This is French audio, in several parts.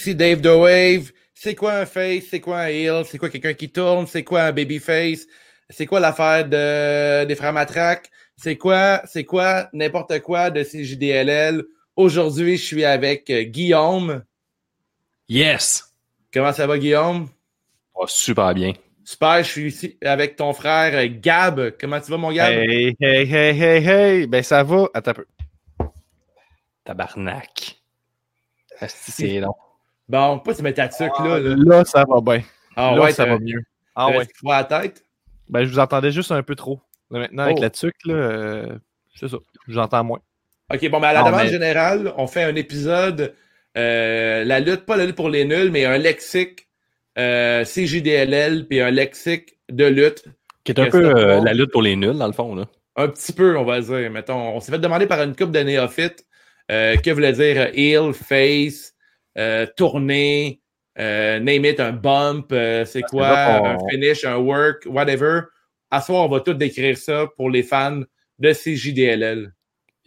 Ici Dave The Wave. C'est quoi un face? C'est quoi un heel? C'est quoi quelqu'un qui tourne? C'est quoi un babyface? C'est quoi l'affaire de, des frères Matraque? C'est quoi, c'est quoi n'importe quoi de CJDLL? Aujourd'hui, je suis avec euh, Guillaume. Yes! Comment ça va, Guillaume? Oh, super bien. Super, je suis ici avec ton frère euh, Gab. Comment tu vas, mon Gab? Hey, hey, hey, hey, hey! Ben, ça va. Attends un peu. Tabarnak. C'est long. Bon, pas se mettre ta tuque, là. là. Là, ça va bien. Ah là, ouais, ça va mieux. Ah ouais. froid à la tête? Ben, je vous entendais juste un peu trop. Là, maintenant, avec Oh. la tuque, là, euh, c'est ça. Je vous entends moins. OK, bon, ben à la Non, demande mais- générale, on fait un épisode, euh, la lutte, pas la lutte pour les nuls, mais un lexique euh, CJDLL, puis un lexique de lutte. Qui est un peu euh, la lutte pour les nuls, dans le fond. Là. Un petit peu, on va dire. Mettons, on s'est fait demander par une couple de néophytes euh, que voulait dire heel, face, euh, tournée, euh, name it, un bump, euh, c'est quoi, un finish, un work, whatever. À soir, on va tout décrire ça pour les fans de CJDLL.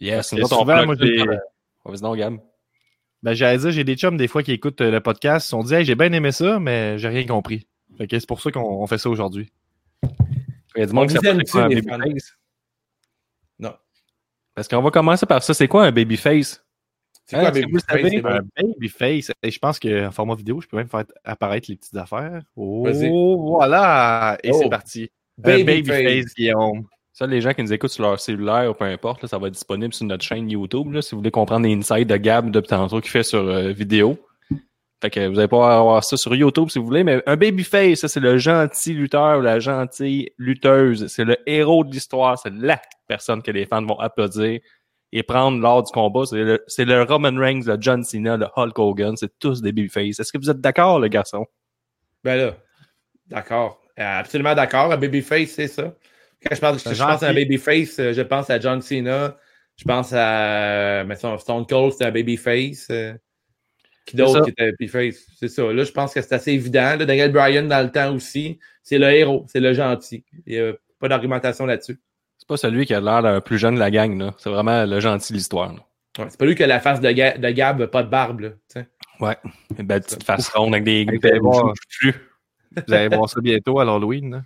Yes, on souvent, moi, Vas-y donc, Gab. Ben, j'allais dire, j'ai des chums, des fois, qui écoutent euh, le podcast. Ils se sont dit, hey, j'ai bien aimé ça, mais j'ai rien compris. Fait que c'est pour ça qu'on on fait ça aujourd'hui. Il y a du On monde qui vous s'appelle aime-tu, quoi un les fans? babyface. Non. Parce qu'on va commencer par ça. C'est quoi un babyface? C'est Hein, quoi? Un babyface. Et je pense qu'en format vidéo, je peux même faire apparaître les petites affaires. Oh, Vas-y. voilà! Et Oh. c'est parti. Un Babyface. Guillaume. Ça, les gens qui nous écoutent sur leur cellulaire ou peu importe, là, ça va être disponible sur notre chaîne YouTube. Là, si vous voulez comprendre les insights de Gab depuis tantôt qu'il fait sur euh, vidéo. Fait que vous allez pas avoir ça sur YouTube si vous voulez, mais un babyface, ça, c'est le gentil lutteur ou la gentille lutteuse. C'est le héros de l'histoire. C'est la personne que les fans vont applaudir et prendre lors du combat. C'est le, c'est le Roman Reigns, le John Cena, le Hulk Hogan. C'est tous des babyface. Est-ce que vous êtes d'accord, le garçon? Ben là, d'accord. Euh, Absolument d'accord. Un babyface, c'est ça. Quand je pense, je, pense à un babyface, euh, je pense à John Cena. Je pense à mettons, Stone Cold, c'était un babyface. euh, qui C'est d'autre qui était un babyface? C'est ça. Là, je pense que c'est assez évident. Là, Daniel Bryan, dans le temps aussi, c'est le héros, c'est le gentil. Il n'y a pas d'argumentation là-dessus. C'est pas celui qui a l'air le plus jeune de la gang, là. C'est vraiment le gentil de l'histoire. Ouais, c'est pas lui qui a la face de, Ga- de Gab, pas de barbe. Là, tu sais. Ouais. Une belle petite face ronde avec des joues flus. Vous allez voir ça bientôt à l'Halloween.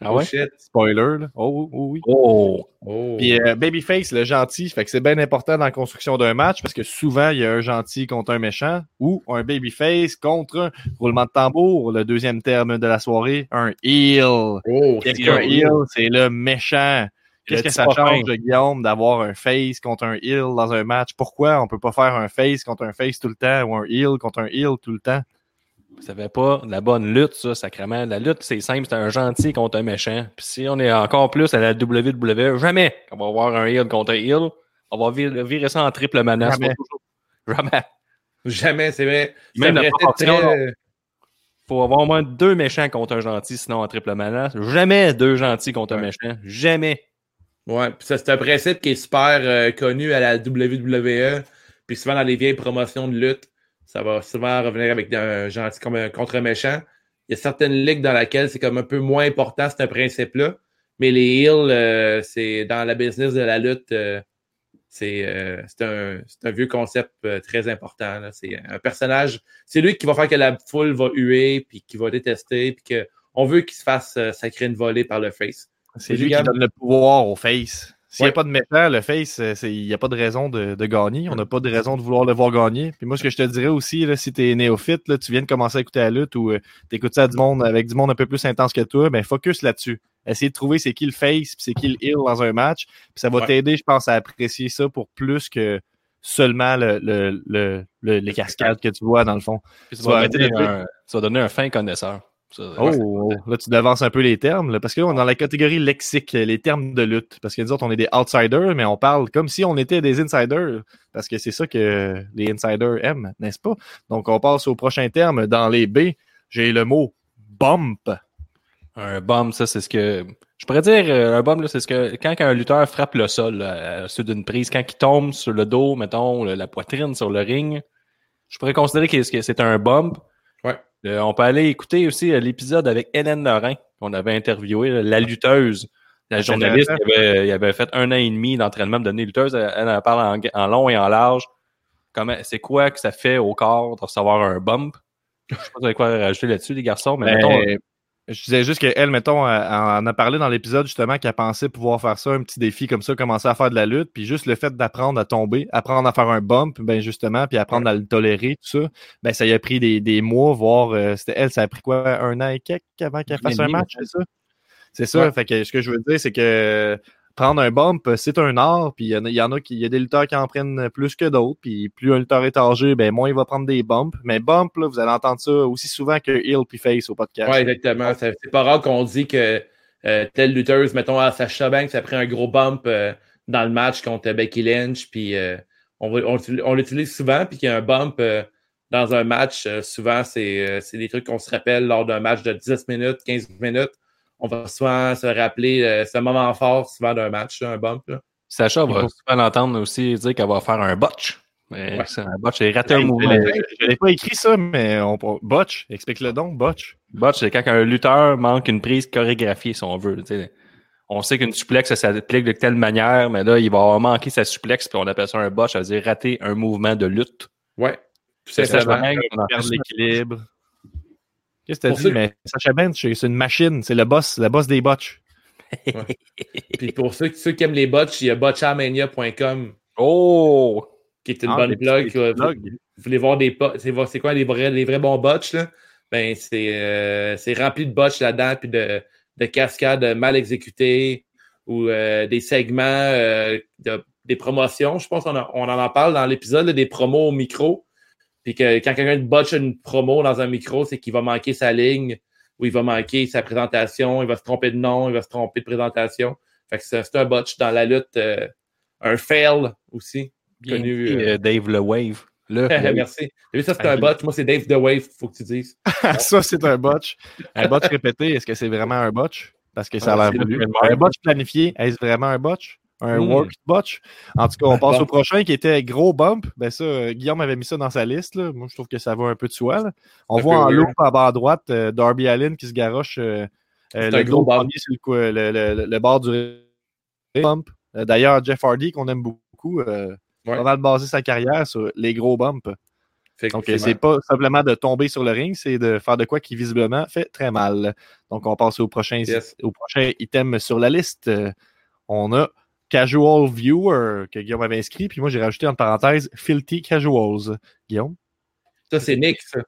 Ah ouais? Oh shit. Spoiler. Là. Oh, oh, oui. Oh! Oh. Puis euh, Babyface, le gentil, fait que c'est bien important dans la construction d'un match parce que souvent, il y a un gentil contre un méchant ou un Babyface contre un roulement de tambour, le deuxième terme de la soirée, un heel. Oh, Qu'est-ce c'est qu'un un heel? C'est le méchant. Qu'est-ce que ça change? Guillaume, d'avoir un face contre un heel dans un match? Pourquoi on peut pas faire un face contre un face tout le temps ou un heel contre un heel tout le temps? Vous savez pas, la bonne lutte, ça, sacrément. La lutte, c'est simple, c'est un gentil contre un méchant. Puis si on est encore plus à la WWE, jamais on va avoir un heel contre un heel. On va virer, virer ça en triple menace. Jamais. Jamais. Jamais, c'est vrai. Même Ça la très- Faut avoir au moins deux méchants contre un gentil, sinon en triple menace. Jamais deux gentils contre un méchant. Jamais. Ouais, puis c'est un principe qui est super euh, connu à la WWE. Puis souvent dans les vieilles promotions de lutte, ça va souvent revenir avec un gentil comme un contre un méchant. Il y a certaines ligues dans lesquelles c'est comme un peu moins important, ce principe-là. Mais les heels, euh, c'est dans la business de la lutte, euh, c'est un, vieux concept très important. C'est un personnage, c'est lui qui va faire que la foule va huer, puis qui va détester, puis que on veut qu'il se fasse sacrer une volée par le face. C'est lui qui donne le pouvoir au face. S'il n'y Ouais. a pas de méchant, le face, euh, c'est- il n'y a pas de raison de, de gagner. On n'a pas de raison de vouloir le voir gagner. Puis moi, ce que je te dirais aussi, là, si tu es néophyte, là, tu viens de commencer à écouter la lutte ou tu écoutes ça à du monde avec du monde un peu plus intense que toi, ben focus là-dessus. Essaye de trouver c'est qui le face puis c'est qui le heel dans un match. Puis ça va Ouais. t'aider, je pense, à apprécier ça pour plus que seulement le, le, le- le- les cascades que tu vois dans le fond. Puis tu Tu vas, vas arrêter donner de- un, tu vas donner un fin connaisseur. Ça, Oh, oh, là, tu devances un peu les termes, là, parce que là, on est dans la catégorie lexique, les termes de lutte. Parce que nous autres, on est des outsiders, mais on parle comme si on était des insiders. Parce que c'est ça que les insiders aiment, n'est-ce pas? Donc, on passe au prochain terme. Dans les B, j'ai le mot bump. Un bomb, ça, c'est ce que. Je pourrais dire, euh, un là, c'est ce que. Quand un lutteur frappe le sol, là, à ceux d'une prise, quand il tombe sur le dos, mettons, la poitrine sur le ring, je pourrais considérer que c'est- que c'est un bump. Euh, on peut aller écouter aussi euh, l'épisode avec Hélène Lorrain, qu'on avait interviewé, là, la lutteuse. La journaliste qui avait, il avait fait un an et demi d'entraînement de lutteuse. Elle, elle en parle en, en long et en large. comment, c'est quoi que ça fait au corps de recevoir un bump? Je sais pas si vous avez quoi rajouter là-dessus, les garçons, mais Ben, mettons, je disais juste qu'elle, mettons, en a parlé dans l'épisode justement qu'elle pensait pouvoir faire ça, un petit défi comme ça, commencer à faire de la lutte, puis juste le fait d'apprendre à tomber, apprendre à faire un bump, ben justement, puis apprendre à le tolérer, tout ça, ben ça y a pris des, des mois, voire, euh, c'était elle, ça a pris quoi, un an et quelques avant qu'elle fasse un match, c'est ça? C'est ça, Ouais. fait que ce que je veux dire, c'est que prendre un bump, c'est un art, puis il y, en a- qui, il y a des lutteurs qui en prennent plus que d'autres, puis plus un lutteur est âgé, ben moins il va prendre des bumps, mais bump, là, vous allez entendre ça aussi souvent que heel puis face au podcast. Ouais, exactement. C'est pas rare qu'on dit que euh, telle lutteuse, mettons à Sasha Banks, a pris un gros bump euh, dans le match contre Becky Lynch, puis euh, on, on, l'utilise- souvent, puis qu'il y a un bump euh, dans un match, euh, souvent euh, c'est des trucs qu'on se rappelle lors d'un match de 10 minutes, 15 minutes. On va souvent se rappeler euh, ce moment fort souvent d'un match, un bump. là. Sacha va souvent l'entendre aussi dire qu'elle va faire un botch. Mais Ouais. c'est un botch, c'est rater un mouvement. Je je l'ai pas écrit ça, mais on Botch, explique-le donc, Botch. Botch, c'est quand un lutteur manque une prise chorégraphiée, si on veut. tu sais. On sait qu'une suplex, ça s'applique de telle manière, mais là, il va avoir manqué sa suplex, puis on appelle ça un botch, ça veut dire rater un mouvement de lutte. Ouais. Tout C'est en fait Perdre ça. l'équilibre. Qu'est-ce que t'as dit? ceux- Mais Sacha Bench, c'est une machine, c'est le boss, le boss des botch. Puis pour ceux, ceux qui aiment les botches, il y a botchamania.com Oh! qui est une Ah, bonne blog. vous voulez voir des c'est quoi les vrais, les vrais bons botches là? Ben c'est euh, c'est rempli de botches là-dedans puis de, de cascades mal exécutées ou euh, des segments euh, de- des promotions. Je pense qu'on en- on en parle dans l'épisode des promos au micro. Puis que quand quelqu'un botche une promo dans un micro, c'est qu'il va manquer sa ligne ou il va manquer sa présentation, il va se tromper de nom, il va se tromper de présentation. Fait que c'est un botch dans la lutte, euh, un fail aussi. Bien Connu, dit, euh, euh, Dave Le Wave. Le. Merci. T'as vu, ça, c'est un botch. Moi, c'est Dave The Wave, faut que tu dises. ça, c'est un botch. Un botch répété, est-ce que c'est vraiment un botch? Parce que ça a Ouais, l'air Un botch planifié, est-ce vraiment un botch? Un Hmm. worked botch? En tout cas, on passe au prochain qui était gros bump. Ben ça, euh, Guillaume avait mis ça dans sa liste. Là. Moi, je trouve que ça va un peu de soi. là. On voit en loop en bas à droite euh, Darby Allin qui se garoche euh, euh, le gros bump. sur le, cou- le, le- le- le bord du bump. D'ailleurs, Jeff Hardy, qu'on aime beaucoup, Ouais. pas mal basé sa carrière sur les gros bumps. Donc, c'est pas simplement de tomber sur le ring, c'est de faire de quoi qui visiblement fait très mal. Donc, on passe au prochain, Yes. au prochain item sur la liste. On a Casual Viewer que Guillaume avait inscrit, puis moi j'ai rajouté en parenthèse Filthy Casuals. Guillaume? ça, c'est Nick, ça.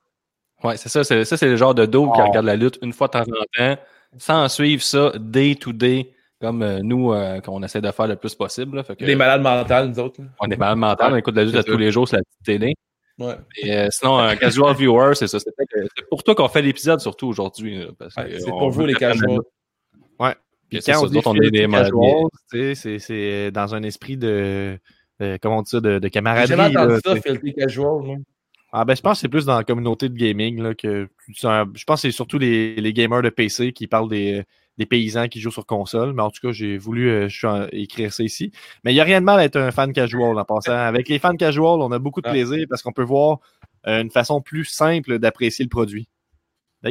Ouais, c'est ça. C'est, ça, c'est le genre de dos qui Oh. regarde la lutte une fois de temps en temps, sans suivre ça day to day, comme euh, nous, euh, qu'on essaie de faire le plus possible. là. Fait que, Des malades mentales, nous autres. là. on est malade mental, on écoute la lutte à tous les jours sur la petite télé. Ouais. Et, euh, sinon, un casual viewer, c'est ça. C'est, c'est pour toi qu'on fait l'épisode, surtout aujourd'hui. là, parce Ouais, que c'est pour vous, les casuals. lutte. Puis c'est quand ça, on dit on est des malades. Casuals, tu sais, c'est- c'est dans un esprit de, de- comment on dit ça, de, de J'ai camaraderie. jamais entendu là, ça. Filthy Casual. moi. Ah ben je pense que c'est plus dans la communauté de gaming là, que je pense que c'est surtout les, les gamers de PC qui parlent des, des paysans qui jouent sur console. Mais en tout cas, j'ai voulu euh, je suis en- écrire ça ici. Mais il n'y a rien de mal à être un fan casual en passant. Avec les fans casual, on a beaucoup de Ah. plaisir parce qu'on peut voir euh, une façon plus simple d'apprécier le produit.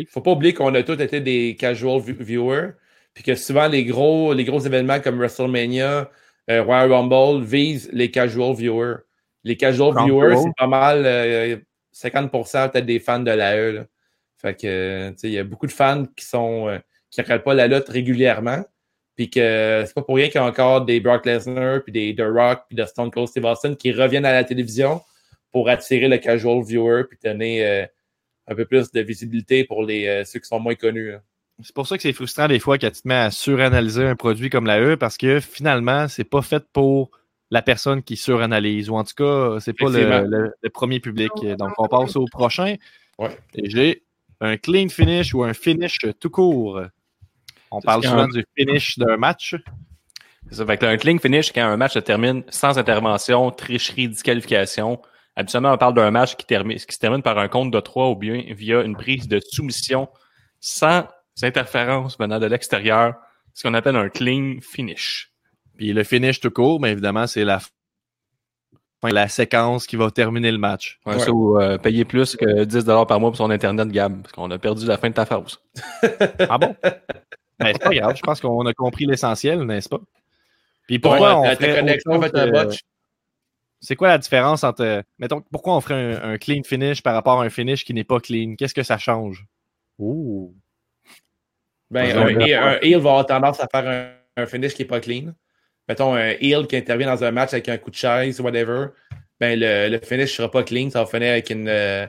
Faut pas oublier qu'on a tous été des casual vi- viewers, puis que souvent les gros, les gros événements comme WrestleMania, euh, Royal Rumble visent les casual viewers. Les casual viewers, c'est pas mal euh, 50% peut-être des fans de l'AE. là. Fait que, euh, tu sais, il y a beaucoup de fans qui sont euh, qui regardent pas la lutte régulièrement, puis que c'est pas pour rien qu'il y a encore des Brock Lesnar, puis des The Rock, puis de Stone Cold Steve Austin qui reviennent à la télévision pour attirer le casual viewer, puis donner euh, un peu plus de visibilité pour les, euh, ceux qui sont moins connus. là. C'est pour ça que c'est frustrant des fois quand tu te mets à suranalyser un produit comme la E parce que finalement, c'est pas fait pour la personne qui suranalyse ou en tout cas, c'est pas le, Effectivement. le- le premier public. Donc, on passe au prochain. Ouais. Et j'ai un clean finish ou un finish tout court. On parle souvent un- du finish d'un match. C'est ça. Fait que là, un clean finish, quand un match se termine sans intervention, tricherie, disqualification. Habituellement, on parle d'un match qui, termine, qui se termine par un compte de 3 ou bien via une prise de soumission sans interférence venant de l'extérieur. Ce qu'on appelle un clean finish. Puis le finish tout court, mais évidemment, c'est la fin, la séquence qui va terminer le match. Ouais, Ouais. Ça, ou euh, payer plus que 10 par mois pour son Internet, Gab, parce qu'on a perdu la fin de ta phrase. Ah bon? ben, c'est pas grave. Je pense qu'on a compris l'essentiel, n'est-ce pas? Puis pourquoi Ouais, on ferait. C'est quoi la différence entre. Mettons, pourquoi on ferait un, un clean finish par rapport à un finish qui n'est pas clean? Qu'est-ce que ça change? Ouh. Ben, un, heel va avoir tendance à faire un, un finish qui n'est pas clean. Mettons un heel qui intervient dans un match avec un coup de chaise, whatever. Ben, le, le finish ne sera pas clean. Ça va finir avec une, euh,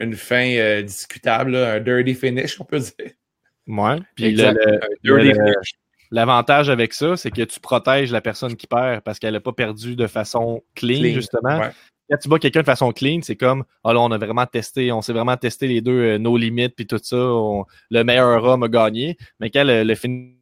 une fin euh, discutable, là, un dirty finish, on peut dire. Ouais. Puis l'avantage avec ça, c'est que tu protèges la personne qui perd parce qu'elle n'a pas perdu de façon clean, Clean, justement. ouais. Quand tu bats quelqu'un de façon clean, c'est comme ah là, on a vraiment testé, on s'est vraiment testé les deux, euh, nos limites, puis tout ça. on- le meilleur homme a gagné. Mais quand le, le finish,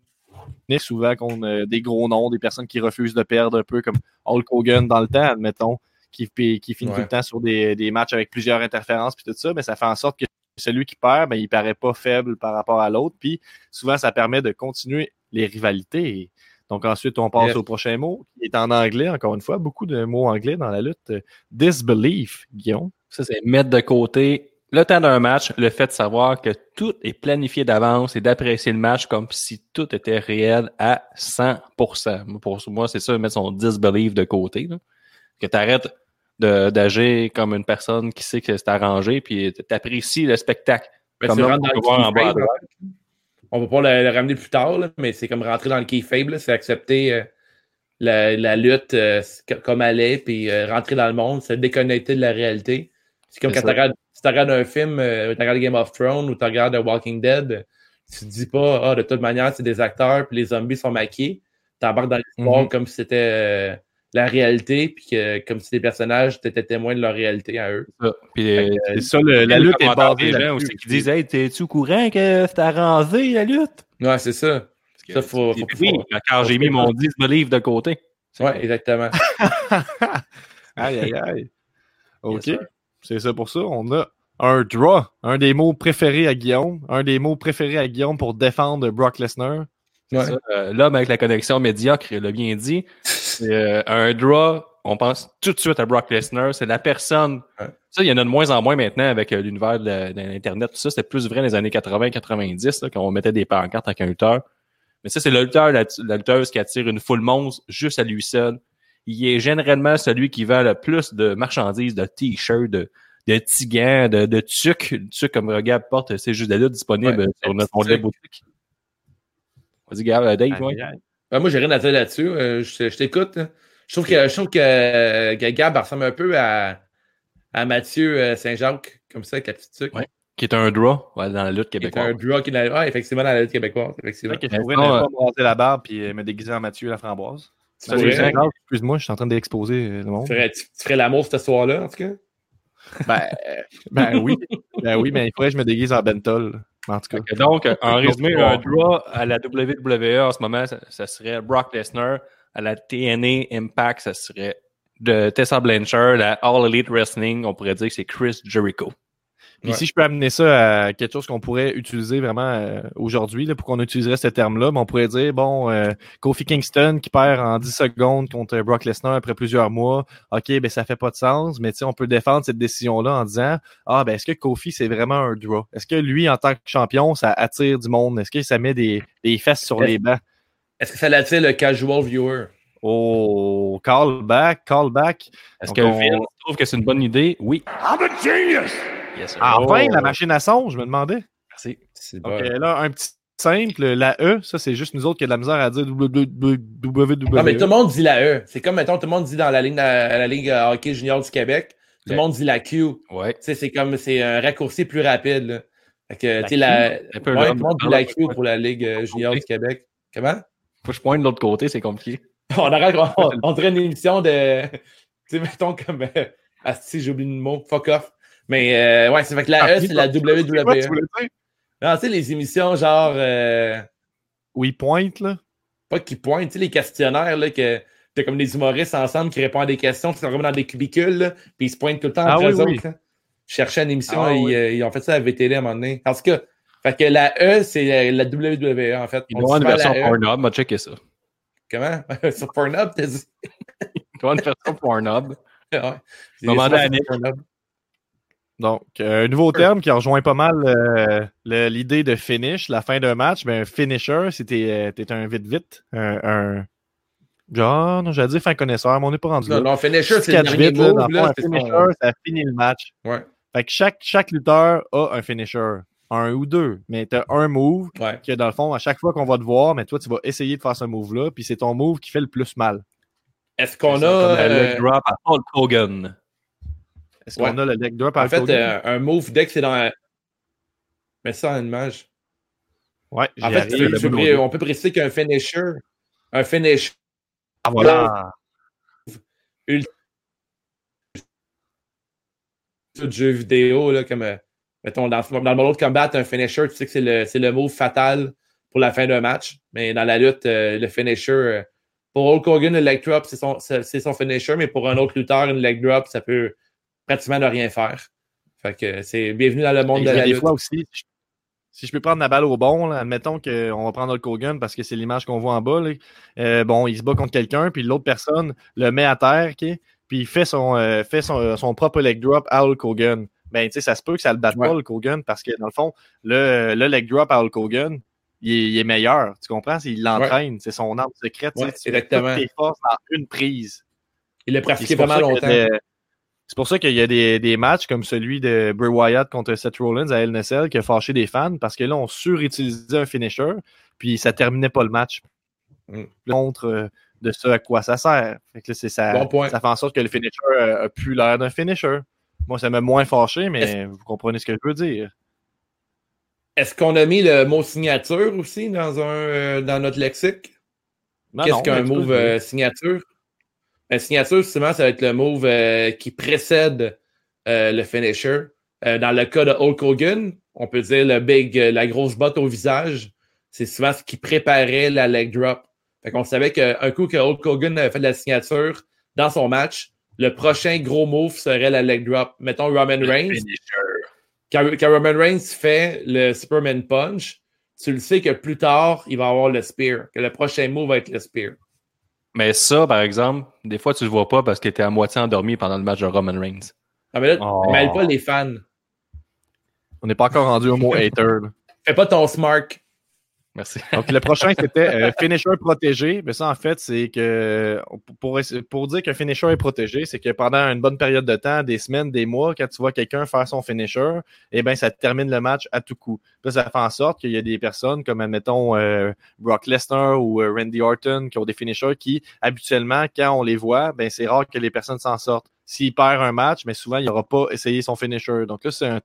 souvent contre euh, des gros noms, des personnes qui refusent de perdre un peu comme Hulk Hogan dans le temps, admettons, qui, qui finit tout le temps sur des, des matchs avec plusieurs interférences, puis tout ça, mais ça fait en sorte que celui qui perd, ben, il paraît pas faible par rapport à l'autre. Puis souvent, ça permet de continuer les rivalités. Donc ensuite, on passe Yes. au prochain mot, qui est en anglais, encore une fois. Beaucoup de mots anglais dans la lutte. Disbelief, Guillaume. Ça, c'est mettre de côté le temps d'un match, le fait de savoir que tout est planifié d'avance et d'apprécier le match comme si tout était réel à 100%. Moi, Pour moi, c'est ça, mettre son disbelief de côté. là. Que tu arrêtes d'agir comme une personne qui sait que c'est arrangé, puis t'apprécies le spectacle. Ben, Comme là, on peut voir en bas à keyfrabe, droite. On va pas le, le ramener plus tard, là, mais c'est comme rentrer dans le keyfrabe, là, c'est accepter euh, la, la lutte euh, comme elle est, puis euh, rentrer dans le monde, se déconnecter de la réalité. C'est comme quand tu regardes, si tu regardes un film, tu regardes Game of Thrones ou tu regardes The Walking Dead, tu te dis pas, ah, de toute manière, c'est des acteurs, puis les zombies sont maquillés. Tu embarques dans l'histoire Mhm. comme si c'était la réalité, puis que, comme si les personnages étaient témoins de leur réalité à eux. Puis, euh, C'est ça, le- la lutte est basée des gens aussi qui disent Hey, t'es-tu au courant que c'est arrangé la lutte? Ouais, c'est ça. Ça, faut- Puis, faut- oui, faut- quand j'ai mis mon disbelief de côté. Ouais, exactement. aïe, aïe, aïe. OK. C'est ça pour ça. On a un draw, un des mots préférés à Guillaume. Un des mots préférés à Guillaume pour défendre Brock Lesnar. Ouais. Euh, L'homme avec la connexion médiocre, il l'a bien dit. C'est euh, un draw, on pense tout de suite à Brock Lesnar. C'est la personne. Ouais. Ça, il y en a de moins en moins maintenant avec euh, l'univers de, l'Internet. Tout ça, c'était plus vrai dans les années 80-90, là, quand on mettait des pancartes avec un lutteur. Mais ça, c'est le lutteur, la, la lutteuse qui attire une foule monstre juste à lui seul. Il est généralement celui qui vend le plus de marchandises, de t-shirts, de, de tigans, de, de tucs. Tuc, comme regarde, porte, c'est juste de là disponible Ouais, sur notre boutique. Vas-y, Gab, euh, Dave, ouais. Ben, moi, j'ai rien à dire là-dessus. Euh, je je t'écoute. hein. Je trouve que, je trouve que, que Gab ressemble un peu à, à Mathieu euh, Saint-Jacques, comme ça, avec la petite. Ouais. Qui est un draw ouais, dans la lutte Qui est québécoise. un draw qui est dans, ah, effectivement, dans la lutte québécoise. Effectivement. Euh, pas me raser la barbe et me déguiser en Mathieu la framboise. Excuse-moi, je suis en train d'exposer euh, le monde. tu ferais, tu- tu ferais l'amour ce soir-là, en tout cas? Ben, euh, ben oui. Ben oui, mais il faudrait que je me déguise en bentol. En tout cas. Donc, en résumé, un draw à la WWE en ce moment, ça, ça serait Brock Lesnar. À la TNA Impact, ça serait de Tessa Blanchard. À All Elite Wrestling, on pourrait dire que c'est Chris Jericho. Puis Ouais. si je peux amener ça à quelque chose qu'on pourrait utiliser vraiment euh, aujourd'hui, pour qu'on utiliserait ce terme-là, ben, on pourrait dire, bon, euh, Kofi Kingston qui perd en 10 secondes contre Brock Lesnar après plusieurs mois, OK, ben ça fait pas de sens, mais tu sais, on peut défendre cette décision-là en disant, ah, ben est-ce que Kofi, c'est vraiment un draw? Est-ce que lui, en tant que champion, ça attire du monde? Est-ce que ça met des, des fesses sur les bancs? Est-ce que ça l'attire le casual viewer? Oh, callback, callback. Est-ce que on- Vince trouve que c'est une bonne idée? Oui. Yes, sir. Oh. la machine à son, je me demandais. Merci. C'est Donc euh, là, un petit simple, la E, ça c'est juste nous autres qui a de la misère à dire www. Non, mais tout le monde dit la E. C'est comme, mettons, tout le monde dit dans la ligne, la, la ligue euh, hockey junior du Québec, tout le Ouais. monde dit la Q. Ouais. Tu sais, c'est comme, c'est un raccourci plus rapide, là. Fait que, La tu sais, la, Un peu ouais, là, tout le monde dit la Q pour la ligue euh, junior du Québec. Comment? Faut que je pointe de l'autre côté, c'est compliqué. On on, on dirait une émission de, tu sais, mettons comme, euh, Asti, j'ai oublié le mot, fuck off. Mais, euh, ouais, c'est fait que la E, c'est la quoi tu WWE. voulais dire? Non, tu sais, les émissions genre, euh, Oui, pointe, là? pas qui pointent, tu sais, les questionnaires, là, que t'as comme des humoristes ensemble qui répondent à des questions, qui sont vraiment dans des cubicules, là, puis ils se pointent tout le temps Ah entre oui, eux oui. autres. hein. Je cherchais une émission, Ah ils, oui. euh, ils ont fait ça à VTL à un moment donné. En tout cas, fait que la E, c'est la, WWE, en fait. Il On doit avoir une version E. Pornhub, m'a checké ça. Comment? Sur Pornhub, t'as dit? Il doit avoir une version Pornhub. ouais. Demandez à Sur Nick. Donc, euh, un nouveau terme qui rejoint pas mal euh, le- l'idée de finish, la fin d'un match. Ben, un finisher, c'était t'es un vite-vite, un, un, Genre, non, j'allais dire fin connaisseur, mais on n'est pas rendu Non, là. non, finisher, Si c'est le dernier vite, là, move. le Là, c'est son- finisher, ça finit le match. Ouais, Fait que chaque, chaque lutteur a un finisher. Un ou deux. Mais t'as un move ouais. que dans le fond, à chaque fois qu'on va te voir, mais toi, tu vas essayer de faire ce move-là, puis c'est ton move qui fait le plus mal. Est-ce qu'on a. comme euh, leg drop à Hulk Hogan. Est-ce qu'on a le leg drop à en fait, euh, un move que c'est dans. la- Mets ça en image. ouais, En fait, tu- tu on peut préciser qu'un finisher. Un finisher. Ah, voilà. de jeux vidéo, là, comme, euh, mettons, dans, dans le mode de combat, un finisher, tu sais que c'est le, c'est le move fatal pour la fin d'un match. Mais dans la lutte, euh, le finisher, euh, pour Hulk Hogan, le leg drop, c'est son, son finisher, mais pour un autre lutteur, une leg drop, ça peut pratiquement ne rien faire. Fait que c'est bienvenue dans le monde de la des lutte. fois aussi, si je- peux prendre la balle au bon, là, admettons qu'on va prendre Hulk Hogan parce que c'est l'image qu'on voit en bas. là. Euh, bon, il se bat contre quelqu'un, puis l'autre personne le met à terre, puis il fait son, euh, fait son, son propre leg drop à Hulk Hogan. Ben, tu sais, ça se peut que ça le batte Ouais. pas, Hulk Hogan, parce que dans le fond, le, le leg drop à Hulk Hogan, il est, il est meilleur. Tu comprends? Il l'entraîne. C'est son arme secrète. Ouais, tu exactement. toutes tes forces dans une prise. Il l'a pratiqué vraiment ça qu'il y a longtemps. des- C'est pour ça qu'il y a des, des matchs comme celui de Bray Wyatt contre Seth Rollins à LNSL qui a fâché des fans parce que là, on surutilisait un finisher, puis ça terminait pas le match. Mm. Contre euh, de ce à quoi ça sert. Fait que là, c'est ça, Bon point. ça fait en sorte que le finisher euh, a plus l'air d'un finisher. Moi, ça m'a moins fâché, mais vous comprenez ce que je veux dire. Est-ce qu'on a mis le mot signature aussi dans, un, euh, dans notre lexique? Qu'est-ce qu'un move euh, signature? Un signature, souvent, ça va être le move euh, qui précède euh, le finisher. Euh, dans le cas de Hulk Hogan, on peut dire le big, euh, la grosse botte au visage. C'est souvent ce qui préparait la leg drop. Fait qu'on savait qu'un coup que Hulk Hogan avait fait de la signature dans son match, le prochain gros move serait la leg drop. Mettons Roman Reigns. Quand, quand Roman Reigns fait le Superman Punch, tu le sais que plus tard, il va avoir le spear. Que le prochain move va être le spear. Mais ça, par exemple, des fois, tu le vois pas parce qu'il était à moitié endormi pendant le match de Roman Reigns. Ah, mais là, Oh. mêle pas les fans. On n'est pas encore rendu au mot hater. là. Fais pas ton smart. Merci. Donc, le prochain, c'était euh, finisher protégé. Mais ça, en fait, c'est que pour, pour dire qu'un finisher est protégé, c'est que pendant une bonne période de temps, des semaines, des mois, quand tu vois quelqu'un faire son finisher, eh bien, ça termine le match à tout coup. Puis ça fait en sorte qu'il y a des personnes comme, admettons, euh, Brock Lesnar ou euh, Randy Orton qui ont des finishers qui, habituellement, quand on les voit, ben, c'est rare que les personnes s'en sortent. S'il perd un match, mais souvent, il n'aura pas essayé son finisher. Donc là, c'est un